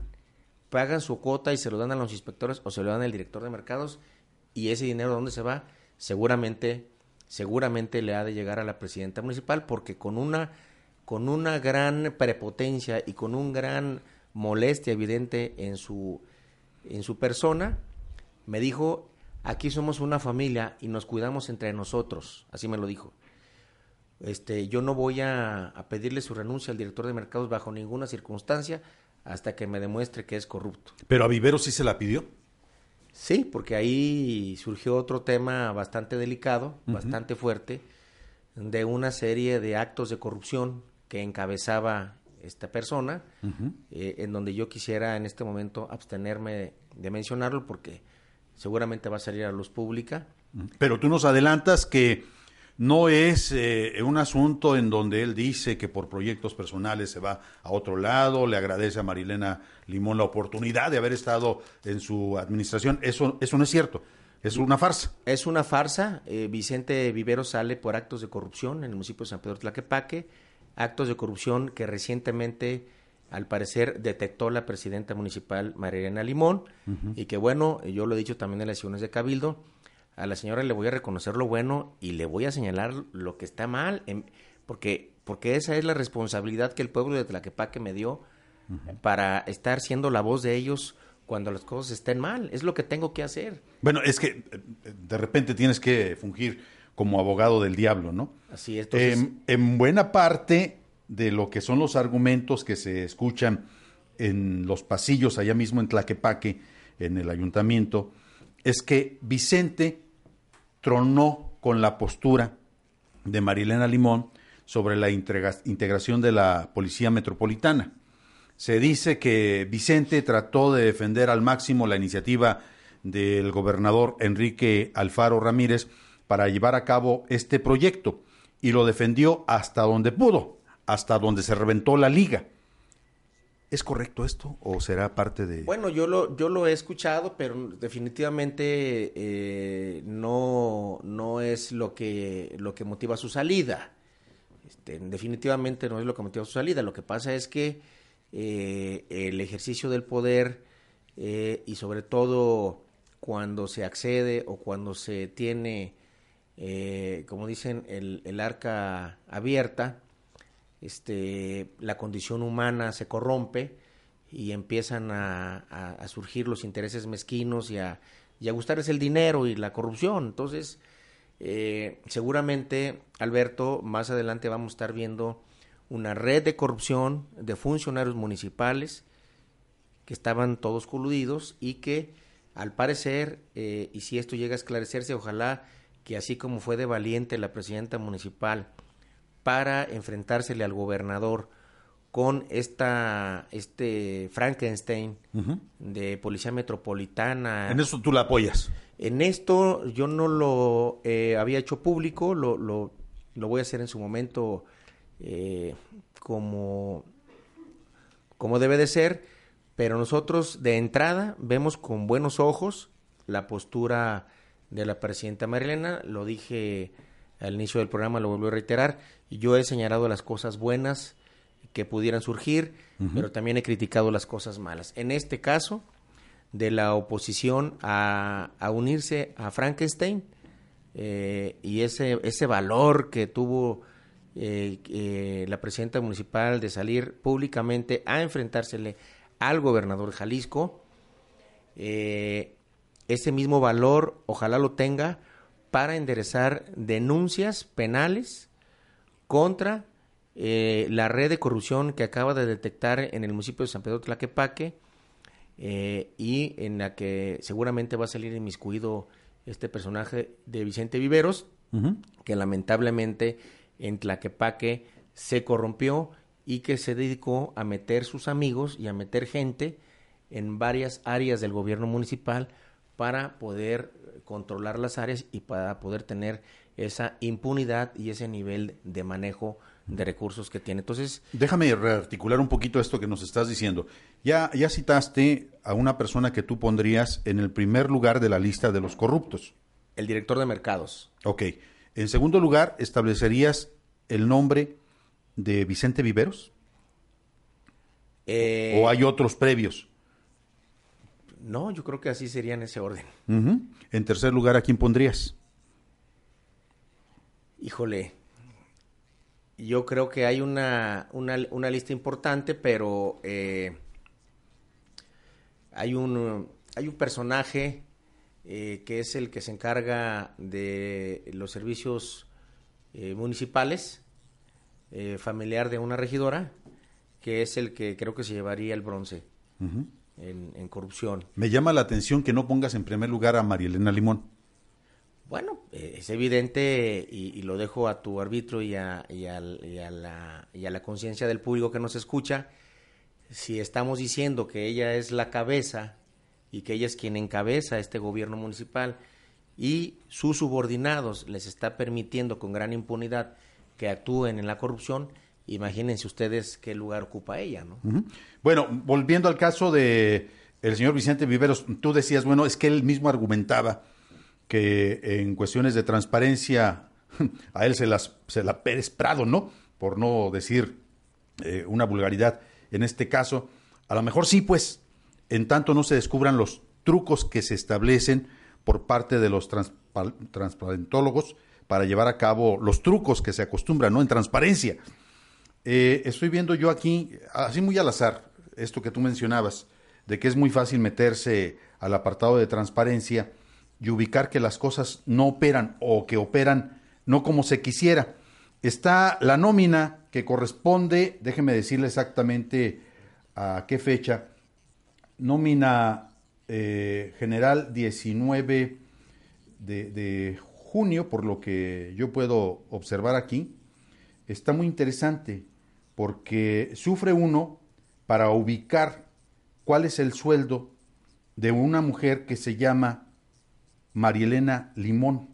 Pagan su cuota y se lo dan a los inspectores o se lo dan al director de mercados y ese dinero ¿dónde se va? Seguramente, seguramente le ha de llegar a la presidenta municipal porque con una, con una gran prepotencia y con un gran molestia evidente en su, en su persona, me dijo, aquí somos una familia y nos cuidamos entre nosotros, así me lo dijo. Este, yo no voy a, a pedirle su renuncia al director de mercados bajo ninguna circunstancia hasta que me demuestre que es corrupto. Pero a Vivero sí se la pidió. Sí, porque ahí surgió otro tema bastante delicado, bastante fuerte, de una serie de actos de corrupción que encabezaba esta persona, eh, en donde yo quisiera en este momento abstenerme de, de, mencionarlo porque seguramente va a salir a luz pública. Pero tú nos adelantas que no es eh, un asunto en donde él dice que por proyectos personales se va a otro lado, le agradece a Marilena Limón la oportunidad de haber estado en su administración. Eso, eso no es cierto. Es una farsa. Es una farsa. Eh, Vicente Vivero sale por actos de corrupción en el municipio de San Pedro Tlaquepaque, actos de corrupción que recientemente, al parecer, detectó la presidenta municipal Marilena Limón uh -huh. y que, bueno, yo lo he dicho también en las sesiones de Cabildo, a la señora le voy a reconocer lo bueno y le voy a señalar lo que está mal, en, porque, porque esa es la responsabilidad que el pueblo de Tlaquepaque me dio uh -huh. para estar siendo la voz de ellos cuando las cosas estén mal. Es lo que tengo que hacer. Bueno, es que de repente tienes que fungir como abogado del diablo, ¿no? Así es. Entonces... en, en buena parte de lo que son los argumentos que se escuchan en los pasillos allá mismo en Tlaquepaque, en el ayuntamiento, es que Vicente tronó con la postura de Marilena Limón sobre la integra integración de la Policía Metropolitana. Se dice que Vicente trató de defender al máximo la iniciativa del gobernador Enrique Alfaro Ramírez para llevar a cabo este proyecto y lo defendió hasta donde pudo, hasta donde se reventó la liga. ¿Es correcto esto o será parte de...? Bueno, yo lo, yo lo he escuchado, pero definitivamente eh, no, no es lo que, lo que motiva su salida. Este, definitivamente no es lo que motiva su salida. Lo que pasa es que eh, el ejercicio del poder eh, y sobre todo cuando se accede o cuando se tiene, eh, como dicen, el, el, arca abierta, este, la condición humana se corrompe y empiezan a, a, surgir los intereses mezquinos y a, y a, gustarles el dinero y la corrupción. Entonces, eh, seguramente, Alberto, más adelante vamos a estar viendo una red de corrupción de funcionarios municipales que estaban todos coludidos y que al parecer, eh, y si esto llega a esclarecerse, ojalá que así como fue de valiente la presidenta municipal para enfrentársele al gobernador con esta este Frankenstein uh -huh. de policía metropolitana. En eso tú la apoyas. En esto yo no lo eh, había hecho público, lo, lo, lo, voy a hacer en su momento eh, como, como debe de ser, pero nosotros de entrada vemos con buenos ojos la postura de la presidenta Marilena, lo dije al inicio del programa, lo vuelvo a reiterar, yo he señalado las cosas buenas que pudieran surgir, uh -huh. pero también he criticado las cosas malas. En este caso, de la oposición a, a unirse a Frankenstein eh, y ese, ese valor que tuvo eh, eh, la presidenta municipal de salir públicamente a enfrentársele al gobernador Jalisco, eh, ese mismo valor ojalá lo tenga para enderezar denuncias penales contra eh, la red de corrupción que acaba de detectar en el municipio de San Pedro Tlaquepaque eh, y en la que seguramente va a salir inmiscuido este personaje de Vicente Viveros, uh -huh. que lamentablemente en Tlaquepaque se corrompió y que se dedicó a meter sus amigos y a meter gente en varias áreas del gobierno municipal para poder controlar las áreas y para poder tener esa impunidad y ese nivel de manejo de recursos que tiene. Entonces, déjame rearticular un poquito esto que nos estás diciendo. Ya ya citaste a una persona que tú pondrías en el primer lugar de la lista de los corruptos. El director de mercados. Ok. En segundo lugar, establecerías el nombre de Vicente Viveros. Eh, ¿O hay otros previos? No, yo creo que así sería en ese orden. Uh -huh. En tercer lugar, ¿a quién pondrías? Híjole, yo creo que hay una, una, una lista importante, pero eh, hay un, hay un personaje eh, que es el que se encarga de los servicios eh, municipales, eh, familiar de una regidora, que es el que creo que se llevaría el bronce en, en corrupción. Me llama la atención que no pongas en primer lugar a María Elena Limón. Bueno, eh, es evidente y, y lo dejo a tu árbitro y a, y y a la, y a la conciencia del público que nos escucha. Si estamos diciendo que ella es la cabeza y que ella es quien encabeza este gobierno municipal y sus subordinados les está permitiendo con gran impunidad que actúen en la corrupción, imagínense ustedes qué lugar ocupa ella, ¿no? Bueno, volviendo al caso de el señor Vicente Viveros, tú decías, bueno, es que él mismo argumentaba que en cuestiones de transparencia a él se las se la Pérez Prado, ¿no? Por no decir eh, una vulgaridad en este caso. A lo mejor sí, pues, en tanto no se descubran los trucos que se establecen por parte de los transpa- transparentólogos para llevar a cabo los trucos que se acostumbran, ¿no? En transparencia. Eh, estoy viendo yo aquí, así muy al azar, esto que tú mencionabas, de que es muy fácil meterse al apartado de transparencia y ubicar que las cosas no operan o que operan no como se quisiera. Está la nómina que corresponde, déjeme decirle exactamente a qué fecha, nómina eh, general 19 de, de junio, por lo que yo puedo observar aquí, está muy interesante porque sufre uno para ubicar cuál es el sueldo de una mujer que se llama Marielena Limón.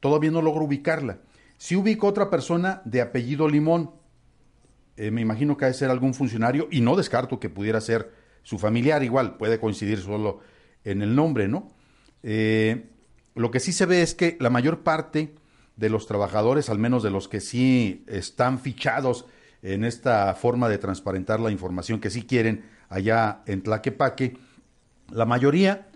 Todavía no logro ubicarla. Si ubico otra persona de apellido Limón, eh, me imagino que ha de ser algún funcionario y no descarto que pudiera ser su familiar, igual puede coincidir solo en el nombre, ¿no? Eh, lo que sí se ve es que la mayor parte de los trabajadores, al menos de los que sí están fichados en esta forma de transparentar la información que sí quieren allá en Tlaquepaque, la mayoría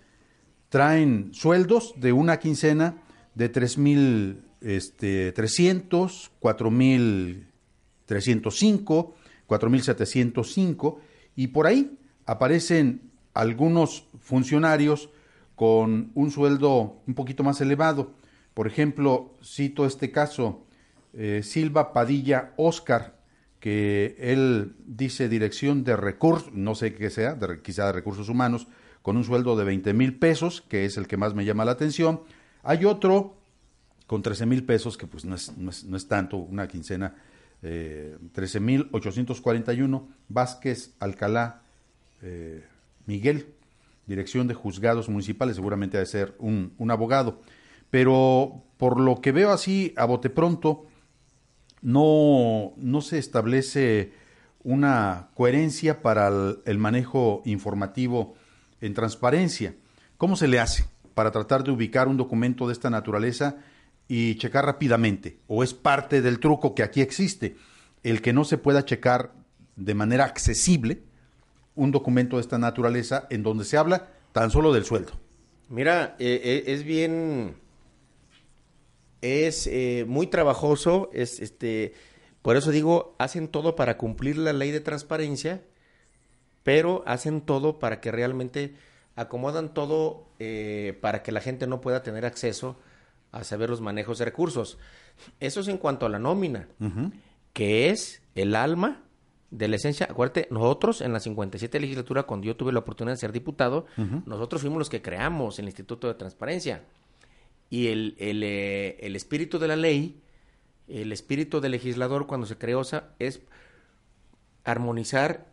traen sueldos de una quincena de tres mil este, 300, 4.305, 4.705 y por ahí aparecen algunos funcionarios con un sueldo un poquito más elevado. Por ejemplo, cito este caso, eh, Silva Padilla Oscar, que él dice dirección de recursos, no sé qué sea, de, quizá de recursos humanos, con un sueldo de 20 mil pesos, que es el que más me llama la atención. Hay otro con 13 mil pesos, que pues no es, no es, no es tanto, una quincena, eh, 13 mil 841, Vázquez Alcalá eh, Miguel, dirección de juzgados municipales, seguramente ha de ser un, un abogado. Pero por lo que veo así a bote pronto, no, no se establece una coherencia para el, manejo informativo en transparencia. ¿Cómo se le hace para tratar de ubicar un documento de esta naturaleza y checar rápidamente? ¿O es parte del truco que aquí existe? El que no se pueda checar de manera accesible un documento de esta naturaleza en donde se habla tan solo del sueldo. Mira, eh, es bien es eh, muy trabajoso, es este, por eso digo, hacen todo para cumplir la ley de transparencia, pero hacen todo para que realmente acomodan todo eh, para que la gente no pueda tener acceso a saber los manejos de recursos. Eso es en cuanto a la nómina, uh -huh. que es el alma de la esencia. Acuérdate, nosotros en la 57 legislatura, cuando yo tuve la oportunidad de ser diputado, uh -huh. nosotros fuimos los que creamos el Instituto de Transparencia y el, el, eh, el, espíritu de la ley, el espíritu del legislador cuando se creó es armonizar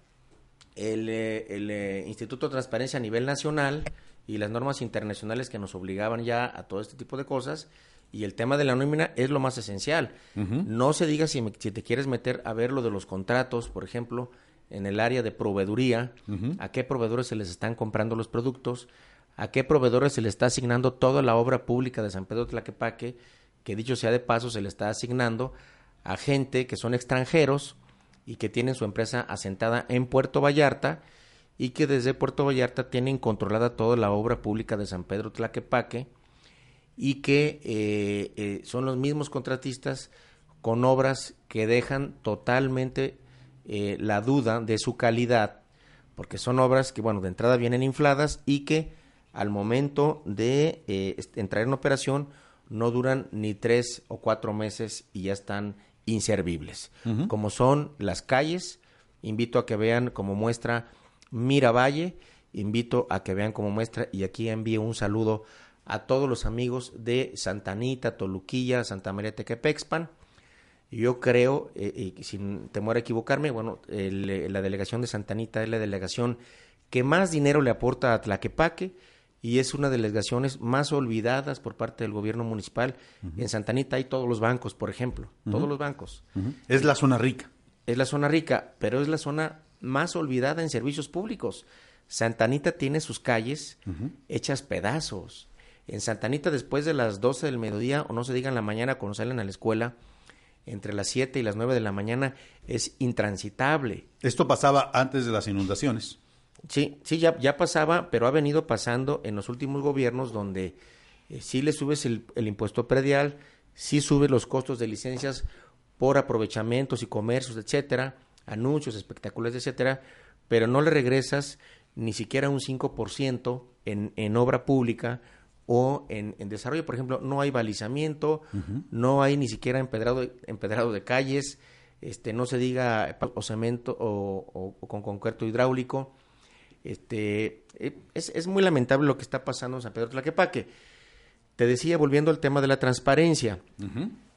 el, el eh, Instituto de Transparencia a nivel nacional y las normas internacionales que nos obligaban ya a todo este tipo de cosas. Y el tema de la nómina es lo más esencial. Uh -huh. No se diga si, me, si, te quieres meter a ver lo de los contratos, por ejemplo, en el área de proveeduría, uh -huh. a qué proveedores se les están comprando los productos, a qué proveedores se le está asignando toda la obra pública de San Pedro Tlaquepaque, que dicho sea de paso, se le está asignando a gente que son extranjeros y que tienen su empresa asentada en Puerto Vallarta y que desde Puerto Vallarta tienen controlada toda la obra pública de San Pedro Tlaquepaque y que eh, eh, son los mismos contratistas con obras que dejan totalmente eh, la duda de su calidad porque son obras que, bueno, de entrada vienen infladas y que al momento de eh, entrar en operación no duran ni tres o cuatro meses y ya están inservibles. Como son las calles, invito a que vean como muestra Miravalle, invito a que vean como muestra y aquí envío un saludo a todos los amigos de Santa Anita, Toluquilla, Santa María Tequepexpan. Yo creo, eh, y sin temor a equivocarme, bueno, la delegación de Santa Anita es la delegación que más dinero le aporta a Tlaquepaque y es una de las delegaciones más olvidadas por parte del gobierno municipal. En Santa Anita hay todos los bancos, por ejemplo, todos los bancos. Es la zona rica. Es la zona rica, pero es la zona más olvidada en servicios públicos. Santa Anita tiene sus calles hechas pedazos. En Santa Anita, después de las 12 del mediodía, o no se diga en la mañana cuando salen a la escuela, entre las 7 y las 9 de la mañana, es intransitable. Esto pasaba antes de las inundaciones. Sí, sí, ya, ya pasaba, pero ha venido pasando en los últimos gobiernos donde eh, sí le subes el, impuesto predial, sí subes los costos de licencias por aprovechamientos y comercios, etcétera, anuncios, espectáculos, etcétera, pero no le regresas ni siquiera un 5% en, en obra pública o en, desarrollo. Por ejemplo, no hay balizamiento, no hay ni siquiera empedrado, empedrado de calles, este, no se diga o cemento o, o con concreto hidráulico. Este, eh, es, es, muy lamentable lo que está pasando en San Pedro Tlaquepaque. Te decía, volviendo al tema de la transparencia,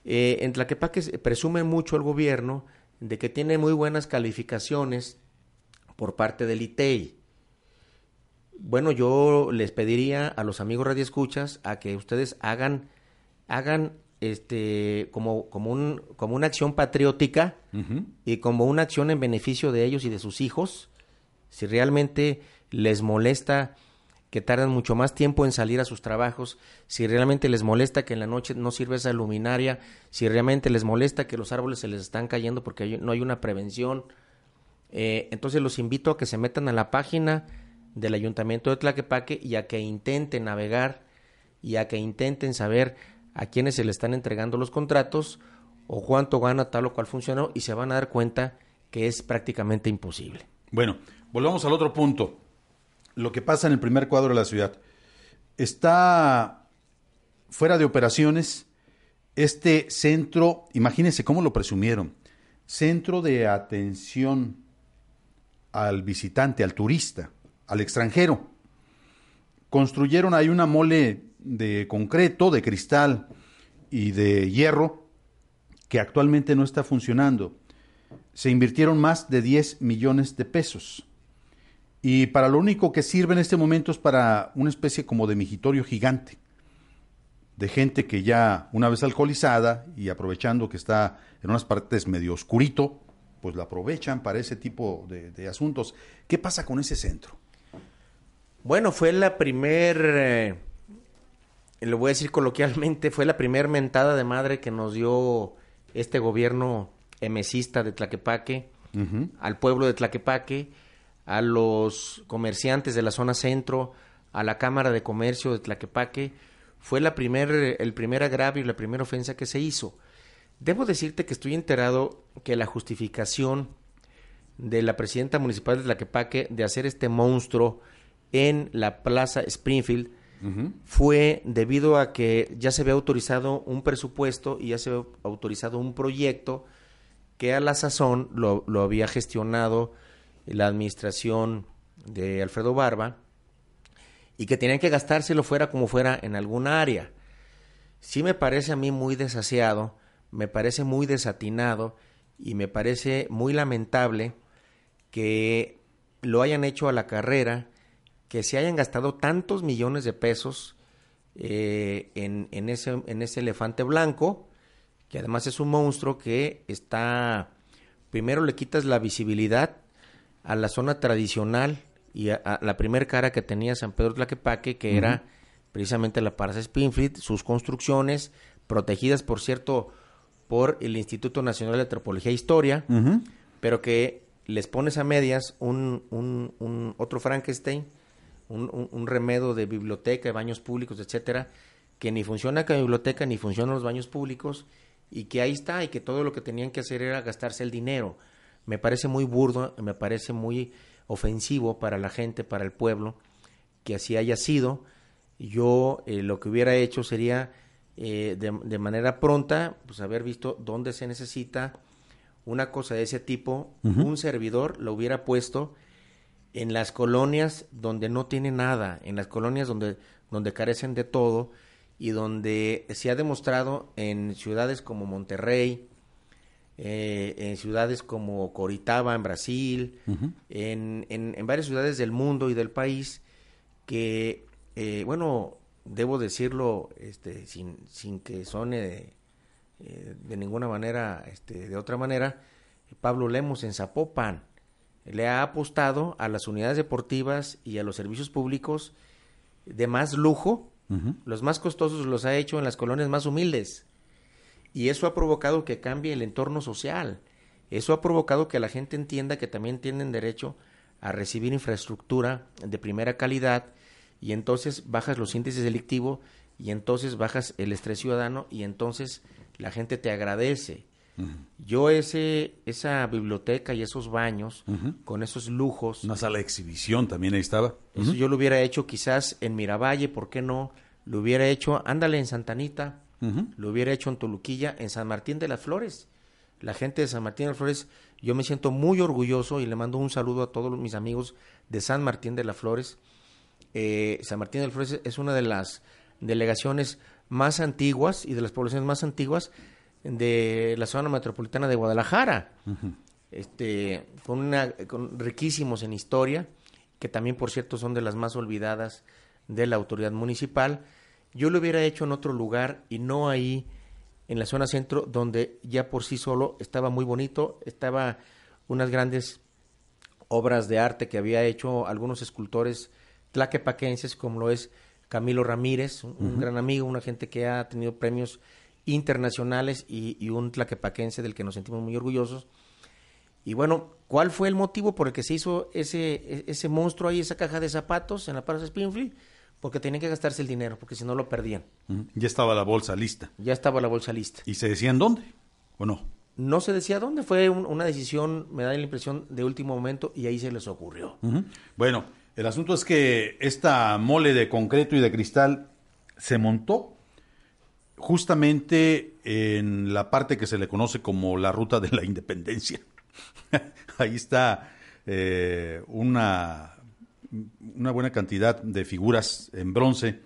eh, en Tlaquepaque presume mucho el gobierno de que tiene muy buenas calificaciones por parte del ITEI. Bueno, yo les pediría a los amigos radioescuchas a que ustedes hagan, hagan este, como, como, un, como una acción patriótica y como una acción en beneficio de ellos y de sus hijos, si realmente les molesta que tardan mucho más tiempo en salir a sus trabajos, si realmente les molesta que en la noche no sirve esa luminaria, si realmente les molesta que los árboles se les están cayendo porque no hay una prevención, eh, entonces los invito a que se metan a la página del Ayuntamiento de Tlaquepaque y a que intenten navegar y a que intenten saber a quiénes se le están entregando los contratos o cuánto gana tal o cual funcionó y se van a dar cuenta que es prácticamente imposible. Bueno, Volvamos al otro punto. Lo que pasa en el primer cuadro de la ciudad. Está fuera de operaciones este centro, imagínense cómo lo presumieron, centro de atención al visitante, al turista, al extranjero. Construyeron ahí una mole de concreto, de cristal y de hierro que actualmente no está funcionando. Se invirtieron más de 10 millones de pesos. Y para lo único que sirve en este momento es para una especie como de migitorio gigante, de gente que ya una vez alcoholizada y aprovechando que está en unas partes medio oscurito, pues lo aprovechan para ese tipo de, asuntos. ¿Qué pasa con ese centro? Bueno, fue la primer, eh, lo voy a decir coloquialmente, fue la primer mentada de madre que nos dio este gobierno emesista de Tlaquepaque al pueblo de Tlaquepaque a los comerciantes de la zona centro, a la Cámara de Comercio de Tlaquepaque, fue la primer, el primer agravio y la primera ofensa que se hizo. Debo decirte que estoy enterado que la justificación de la presidenta municipal de Tlaquepaque de hacer este monstruo en la Plaza Springfield fue debido a que ya se había autorizado un presupuesto y ya se había autorizado un proyecto que a la sazón lo, había gestionado la administración de Alfredo Barba y que tenían que gastárselo fuera como fuera en alguna área. Sí me parece a mí muy desasiado, me parece muy desatinado y me parece muy lamentable que lo hayan hecho a la carrera, que se hayan gastado tantos millones de pesos eh, en, en, ese, en ese elefante blanco, que además es un monstruo que está, primero le quitas la visibilidad a la zona tradicional y a, la primer cara que tenía San Pedro Tlaquepaque, que era precisamente la Parza Springfield, sus construcciones, protegidas, por cierto, por el Instituto Nacional de Antropología e Historia, pero que les pones a medias un, un, un otro Frankenstein, un, un, remedo de biblioteca, de baños públicos, etcétera, que ni funciona como biblioteca, ni funcionan los baños públicos, y que ahí está, y que todo lo que tenían que hacer era gastarse el dinero me parece muy burdo, me parece muy, ofensivo para la gente, para el pueblo, que así haya sido. Yo eh, lo que hubiera hecho sería eh, de, de, manera pronta, pues haber visto dónde se necesita una cosa de ese tipo, uh -huh. un servidor lo hubiera puesto en las colonias donde no tiene nada, en las colonias donde, donde carecen de todo y donde se ha demostrado en ciudades como Monterrey, eh, en ciudades como Coritaba en Brasil, uh -huh. en, en, en, varias ciudades del mundo y del país, que, eh, bueno, debo decirlo este, sin, sin que suene eh, de ninguna manera, este, de otra manera, Pablo Lemos en Zapopan le ha apostado a las unidades deportivas y a los servicios públicos de más lujo, uh -huh. los más costosos los ha hecho en las colonias más humildes. Y eso ha provocado que cambie el entorno social. Eso ha provocado que la gente entienda que también tienen derecho a recibir infraestructura de primera calidad y entonces bajas los índices delictivos y entonces bajas el estrés ciudadano y entonces la gente te agradece. Uh -huh. Yo ese esa biblioteca y esos baños uh -huh. con esos lujos, una sala de exhibición también ahí estaba. Eso uh -huh. yo lo hubiera hecho quizás en Miravalle, ¿por qué no? Lo hubiera hecho, ándale en Santanita, lo hubiera hecho en Toluquilla, en San Martín de las Flores. La gente de San Martín de las Flores, yo me siento muy orgulloso y le mando un saludo a todos mis amigos de San Martín de las Flores. Eh, San Martín de las Flores es una de las delegaciones más antiguas y de las poblaciones más antiguas de la zona metropolitana de Guadalajara. Uh -huh. este, con una, con riquísimos en historia, que también, por cierto, son de las más olvidadas de la autoridad municipal. Yo lo hubiera hecho en otro lugar y no ahí en la zona centro, donde ya por sí solo estaba muy bonito, estaba unas grandes obras de arte que había hecho algunos escultores tlaquepaquenses, como lo es Camilo Ramírez, un, uh -huh. gran amigo, una gente que ha tenido premios internacionales y, y, un tlaquepaquense del que nos sentimos muy orgullosos. Y bueno, ¿cuál fue el motivo por el que se hizo ese, ese monstruo ahí, esa caja de zapatos en la Plaza Springfield? Porque tenían que gastarse el dinero, porque si no lo perdían. Ya estaba la bolsa lista. Ya estaba la bolsa lista. ¿Y se decían dónde o no? No se decía dónde, fue un, una decisión, me da la impresión, de último momento y ahí se les ocurrió. Uh -huh. Bueno, el asunto es que esta mole de concreto y de cristal se montó justamente en la parte que se le conoce como la ruta de la independencia. Ahí está eh, una, una, buena cantidad de figuras en bronce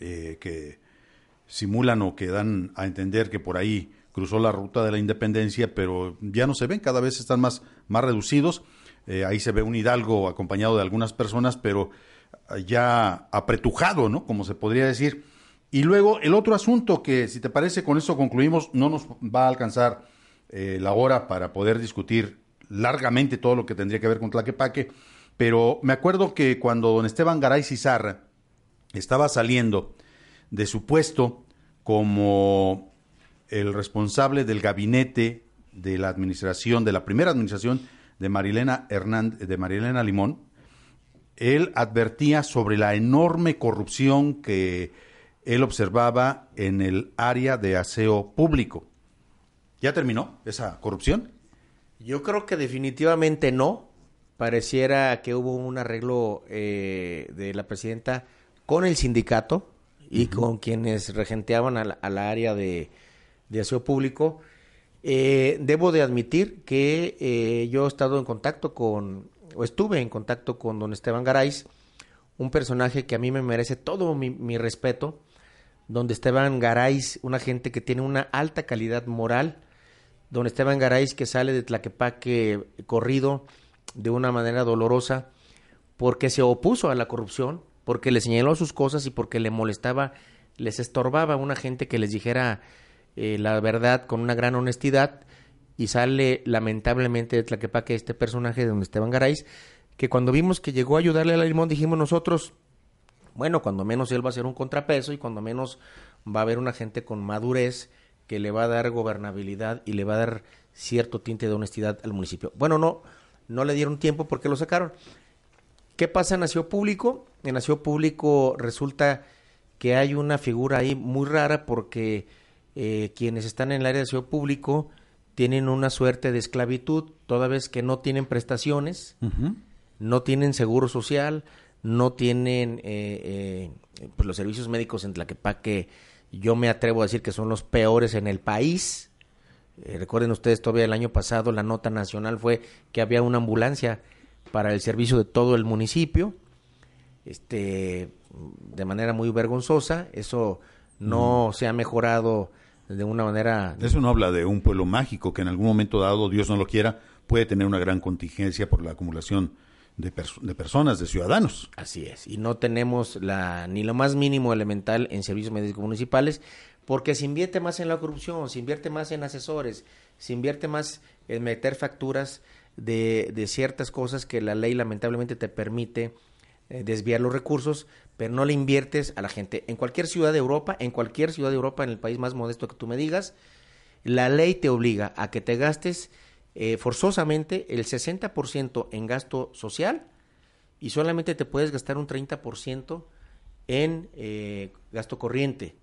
eh, que simulan o que dan a entender que por ahí cruzó la ruta de la independencia, pero ya no se ven, cada vez están más, más reducidos. Eh, ahí se ve un hidalgo acompañado de algunas personas, pero ya apretujado, ¿no? Como se podría decir. Y luego el otro asunto que, si te parece, con eso concluimos, no nos va a alcanzar eh, la hora para poder discutir largamente todo lo que tendría que ver con Tlaquepaque, pero me acuerdo que cuando don Esteban Garay Cizarra estaba saliendo de su puesto como el responsable del gabinete de la administración, de la primera administración de Marilena Hernández, de Marilena Limón, él advertía sobre la enorme corrupción que él observaba en el área de aseo público. ¿Ya terminó esa corrupción? Yo creo que definitivamente no. Pareciera que hubo un arreglo eh, de la presidenta con el sindicato y uh -huh. con quienes regenteaban a la, a la área de, de, aseo público. Eh, debo de admitir que eh, yo he estado en contacto con, o estuve en contacto con don Esteban Garay, un personaje que a mí me merece todo mi, mi respeto donde Esteban Garay, una gente que tiene una alta calidad moral, don Esteban Garay que sale de Tlaquepaque corrido de una manera dolorosa porque se opuso a la corrupción, porque le señaló sus cosas y porque le molestaba, les estorbaba a una gente que les dijera eh, la verdad con una gran honestidad y sale lamentablemente de Tlaquepaque este personaje de don Esteban Garay que cuando vimos que llegó a ayudarle a Limón dijimos nosotros bueno, cuando menos él va a ser un contrapeso y cuando menos va a haber una gente con madurez que le va a dar gobernabilidad y le va a dar cierto tinte de honestidad al municipio. Bueno, no, no le dieron tiempo porque lo sacaron. ¿Qué pasa en Nació Público? En Nació Público resulta que hay una figura ahí muy rara porque eh, quienes están en el área de Nació Público tienen una suerte de esclavitud, toda vez que no tienen prestaciones. Uh -huh no tienen seguro social, no tienen eh, eh, pues los servicios médicos en Tlaquepaque, yo me atrevo a decir que son los peores en el país. Eh, recuerden ustedes, todavía el año pasado la nota nacional fue que había una ambulancia para el servicio de todo el municipio, este, de manera muy vergonzosa. Eso no se ha mejorado de una manera... Eso no habla de un pueblo mágico que en algún momento dado, Dios no lo quiera, puede tener una gran contingencia por la acumulación de, de, personas, de ciudadanos. Así es, y no tenemos la, ni lo más mínimo elemental en servicios médicos municipales, porque se invierte más en la corrupción, se invierte más en asesores, se invierte más en meter facturas de, ciertas cosas que la ley lamentablemente te permite eh, desviar los recursos, pero no le inviertes a la gente. En cualquier ciudad de Europa, en cualquier ciudad de Europa, en el país más modesto que tú me digas, la ley te obliga a que te gastes eh, forzosamente el 60% en gasto social y solamente te puedes gastar un 30% en eh, gasto corriente.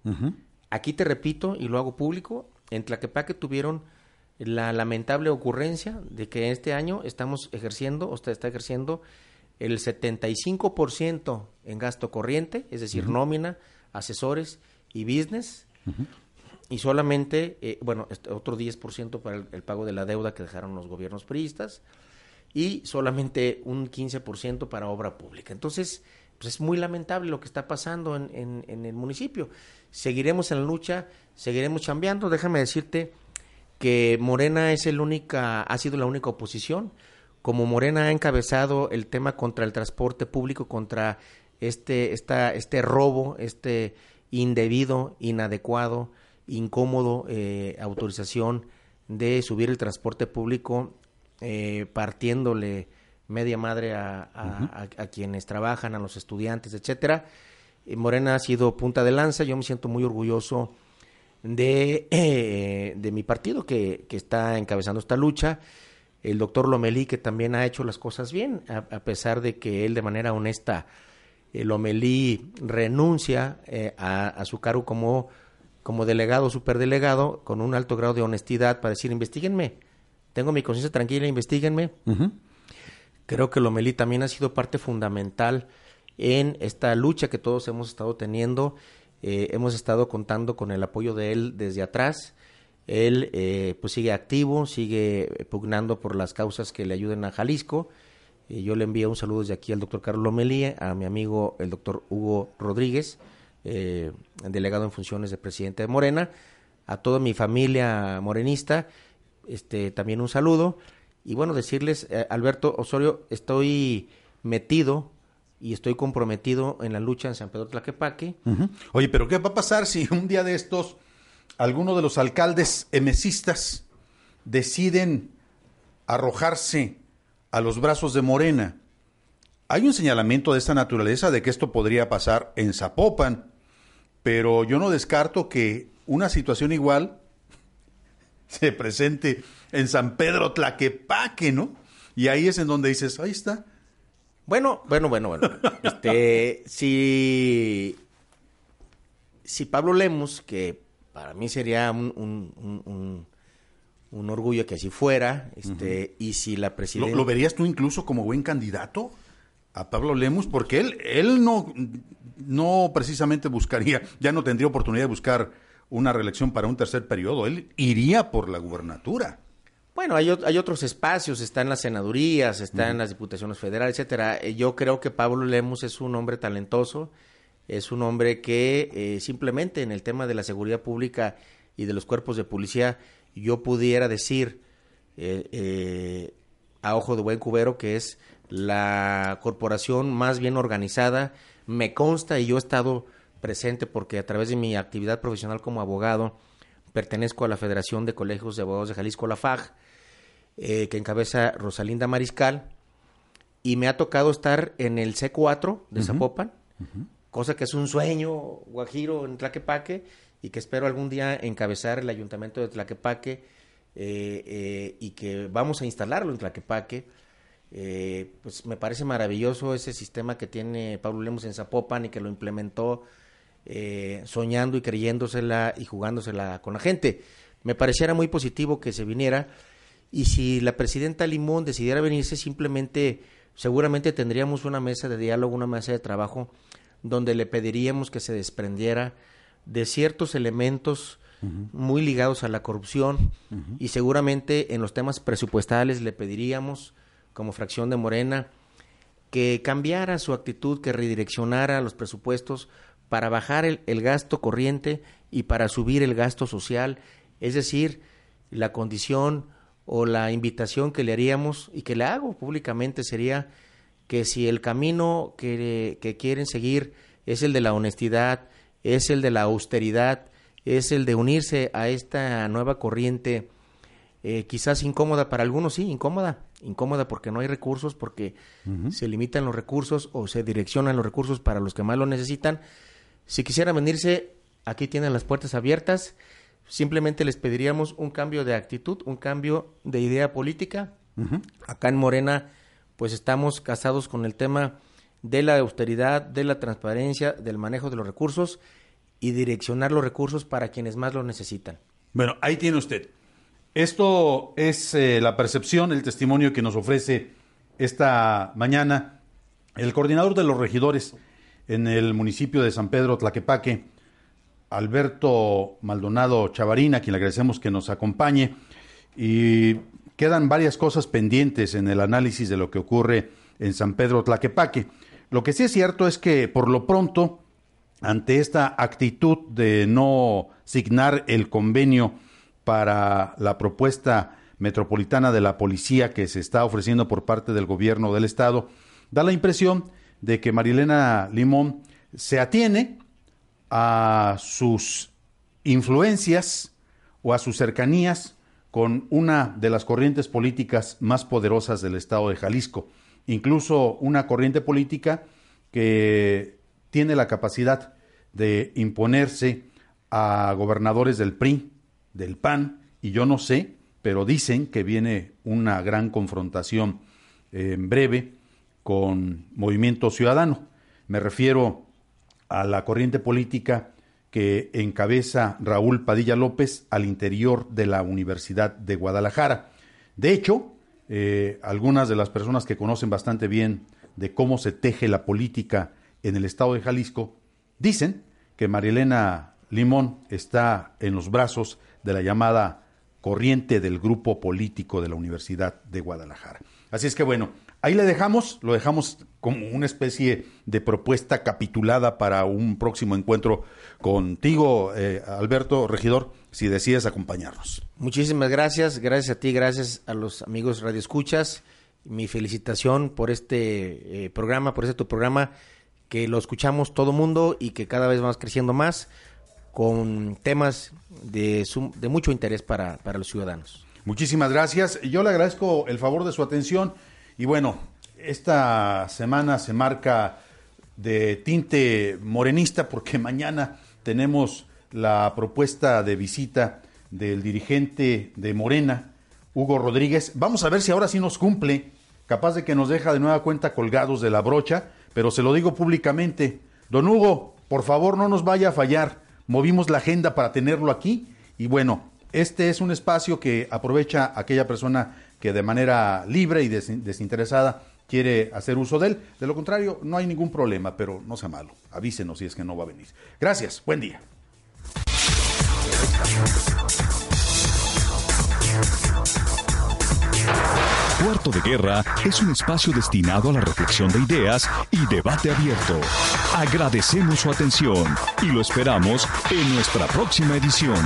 Aquí te repito y lo hago público, en Tlaquepaque tuvieron la lamentable ocurrencia de que este año estamos ejerciendo, usted está ejerciendo el 75% en gasto corriente, es decir, nómina, asesores y business, y solamente, eh, bueno, otro 10% para el, pago de la deuda que dejaron los gobiernos priistas, y solamente un 15% para obra pública. Entonces, pues es muy lamentable lo que está pasando en, en, el municipio. Seguiremos en la lucha, seguiremos chambeando. Déjame decirte que Morena es el única, ha sido la única oposición como Morena ha encabezado el tema contra el transporte público, contra este, esta, este robo, este indebido, inadecuado, incómodo eh, autorización de subir el transporte público eh, partiéndole media madre a, quienes trabajan, a los estudiantes, etcétera. Eh, Morena ha sido punta de lanza, yo me siento muy orgulloso de, de mi partido que, que está encabezando esta lucha. El doctor Lomelí, que también ha hecho las cosas bien, a, pesar de que él de manera honesta, el Lomelí renuncia eh, a, su cargo como, como delegado, superdelegado, con un alto grado de honestidad para decir, investiguenme, tengo mi conciencia tranquila, investiguenme. Creo que Lomelí también ha sido parte fundamental en esta lucha que todos hemos estado teniendo. Eh, hemos estado contando con el apoyo de él desde atrás él eh, pues sigue activo, sigue pugnando por las causas que le ayuden a Jalisco. Eh, yo le envío un saludo desde aquí al doctor Carlos Lomelí, a mi amigo el doctor Hugo Rodríguez, eh, delegado en funciones de presidente de Morena, a toda mi familia morenista, este también un saludo. Y bueno, decirles, Alberto Osorio, estoy metido y estoy comprometido en la lucha en San Pedro Tlaquepaque. Oye, pero ¿qué va a pasar si un día de estos algunos de los alcaldes emesistas deciden arrojarse a los brazos de Morena. Hay un señalamiento de esta naturaleza de que esto podría pasar en Zapopan, pero yo no descarto que una situación igual se presente en San Pedro Tlaquepaque, ¿no? Y ahí es en donde dices, ahí está. Bueno, bueno, bueno, bueno. Este, si, si Pablo Lemos, que para mí sería un, un, orgullo que así fuera. Este, Y si la presidenta... ¿Lo, verías tú incluso como buen candidato a Pablo Lemus? Porque él, él no, no precisamente buscaría, ya no tendría oportunidad de buscar una reelección para un tercer periodo. Él iría por la gubernatura. Bueno, hay, hay otros espacios, está en las senadurías, está en las diputaciones federales, etcétera. Eh, yo creo que Pablo Lemus es un hombre talentoso es un hombre que eh, simplemente en el tema de la seguridad pública y de los cuerpos de policía, yo pudiera decir eh, eh, a ojo de buen cubero que es la corporación más bien organizada. Me consta y yo he estado presente porque a través de mi actividad profesional como abogado pertenezco a la Federación de Colegios de Abogados de Jalisco, la FAG, que encabeza Rosalinda Mariscal, y me ha tocado estar en el C4 de Zapopan, cosa que es un sueño guajiro en Tlaquepaque y que espero algún día encabezar el ayuntamiento de Tlaquepaque eh, eh, y que vamos a instalarlo en Tlaquepaque. Eh, pues me parece maravilloso ese sistema que tiene Pablo Lemos en Zapopan y que lo implementó soñando y creyéndosela y jugándosela con la gente. Me pareciera muy positivo que se viniera y si la presidenta Limón decidiera venirse simplemente seguramente tendríamos una mesa de diálogo, una mesa de trabajo, donde le pediríamos que se desprendiera de ciertos elementos muy ligados a la corrupción y seguramente en los temas presupuestales le pediríamos, como fracción de Morena, que cambiara su actitud, que redireccionara los presupuestos para bajar el, el gasto corriente y para subir el gasto social, es decir, la condición o la invitación que le haríamos y que le hago públicamente sería que si el camino que, que, quieren seguir es el de la honestidad, es el de la austeridad, es el de unirse a esta nueva corriente, eh, quizás incómoda para algunos, sí, incómoda, incómoda porque no hay recursos, porque se limitan los recursos o se direccionan los recursos para los que más lo necesitan. Si quisieran venirse, aquí tienen las puertas abiertas Simplemente les pediríamos un cambio de actitud, un cambio de idea política. Acá en Morena, pues estamos casados con el tema de la austeridad, de la transparencia, del manejo de los recursos y direccionar los recursos para quienes más lo necesitan. Bueno, ahí tiene usted. Esto es eh, la percepción, el testimonio que nos ofrece esta mañana el coordinador de los regidores en el municipio de San Pedro Tlaquepaque, Alberto Maldonado Chavarina, a quien le agradecemos que nos acompañe. Y quedan varias cosas pendientes en el análisis de lo que ocurre en San Pedro Tlaquepaque. Lo que sí es cierto es que por lo pronto, ante esta actitud de no signar el convenio para la propuesta metropolitana de la policía que se está ofreciendo por parte del gobierno del estado, da la impresión de que Marilena Limón se atiene a sus influencias o a sus cercanías con una de las corrientes políticas más poderosas del estado de Jalisco, incluso una corriente política que tiene la capacidad de imponerse a gobernadores del PRI, del PAN, y yo no sé, pero dicen que viene una gran confrontación en breve con Movimiento Ciudadano. Me refiero a la corriente política que encabeza Raúl Padilla López al interior de la Universidad de Guadalajara. De hecho, eh, algunas de las personas que conocen bastante bien de cómo se teje la política en el estado de Jalisco dicen que Marilena Limón está en los brazos de la llamada corriente del grupo político de la Universidad de Guadalajara. Así es que bueno, Ahí le dejamos, lo dejamos como una especie de propuesta capitulada para un próximo encuentro contigo, eh, Alberto Regidor, si decides acompañarnos. Muchísimas gracias, gracias a ti, gracias a los amigos Radio Escuchas. Mi felicitación por este eh, programa, por este tu programa, que lo escuchamos todo mundo y que cada vez va creciendo más con temas de, de mucho interés para, para los ciudadanos. Muchísimas gracias. Yo le agradezco el favor de su atención. Y bueno, esta semana se marca de tinte morenista porque mañana tenemos la propuesta de visita del dirigente de Morena, Hugo Rodríguez. Vamos a ver si ahora sí nos cumple, capaz de que nos deja de nueva cuenta colgados de la brocha, pero se lo digo públicamente. Don Hugo, por favor no nos vaya a fallar. Movimos la agenda para tenerlo aquí y bueno, este es un espacio que aprovecha aquella persona que de manera libre y desinteresada quiere hacer uso de él. De lo contrario, no hay ningún problema, pero no sea malo. Avísenos si es que no va a venir. Gracias, buen día. Cuarto de Guerra es un espacio destinado a la reflexión de ideas y debate abierto. Agradecemos su atención y lo esperamos en nuestra próxima edición.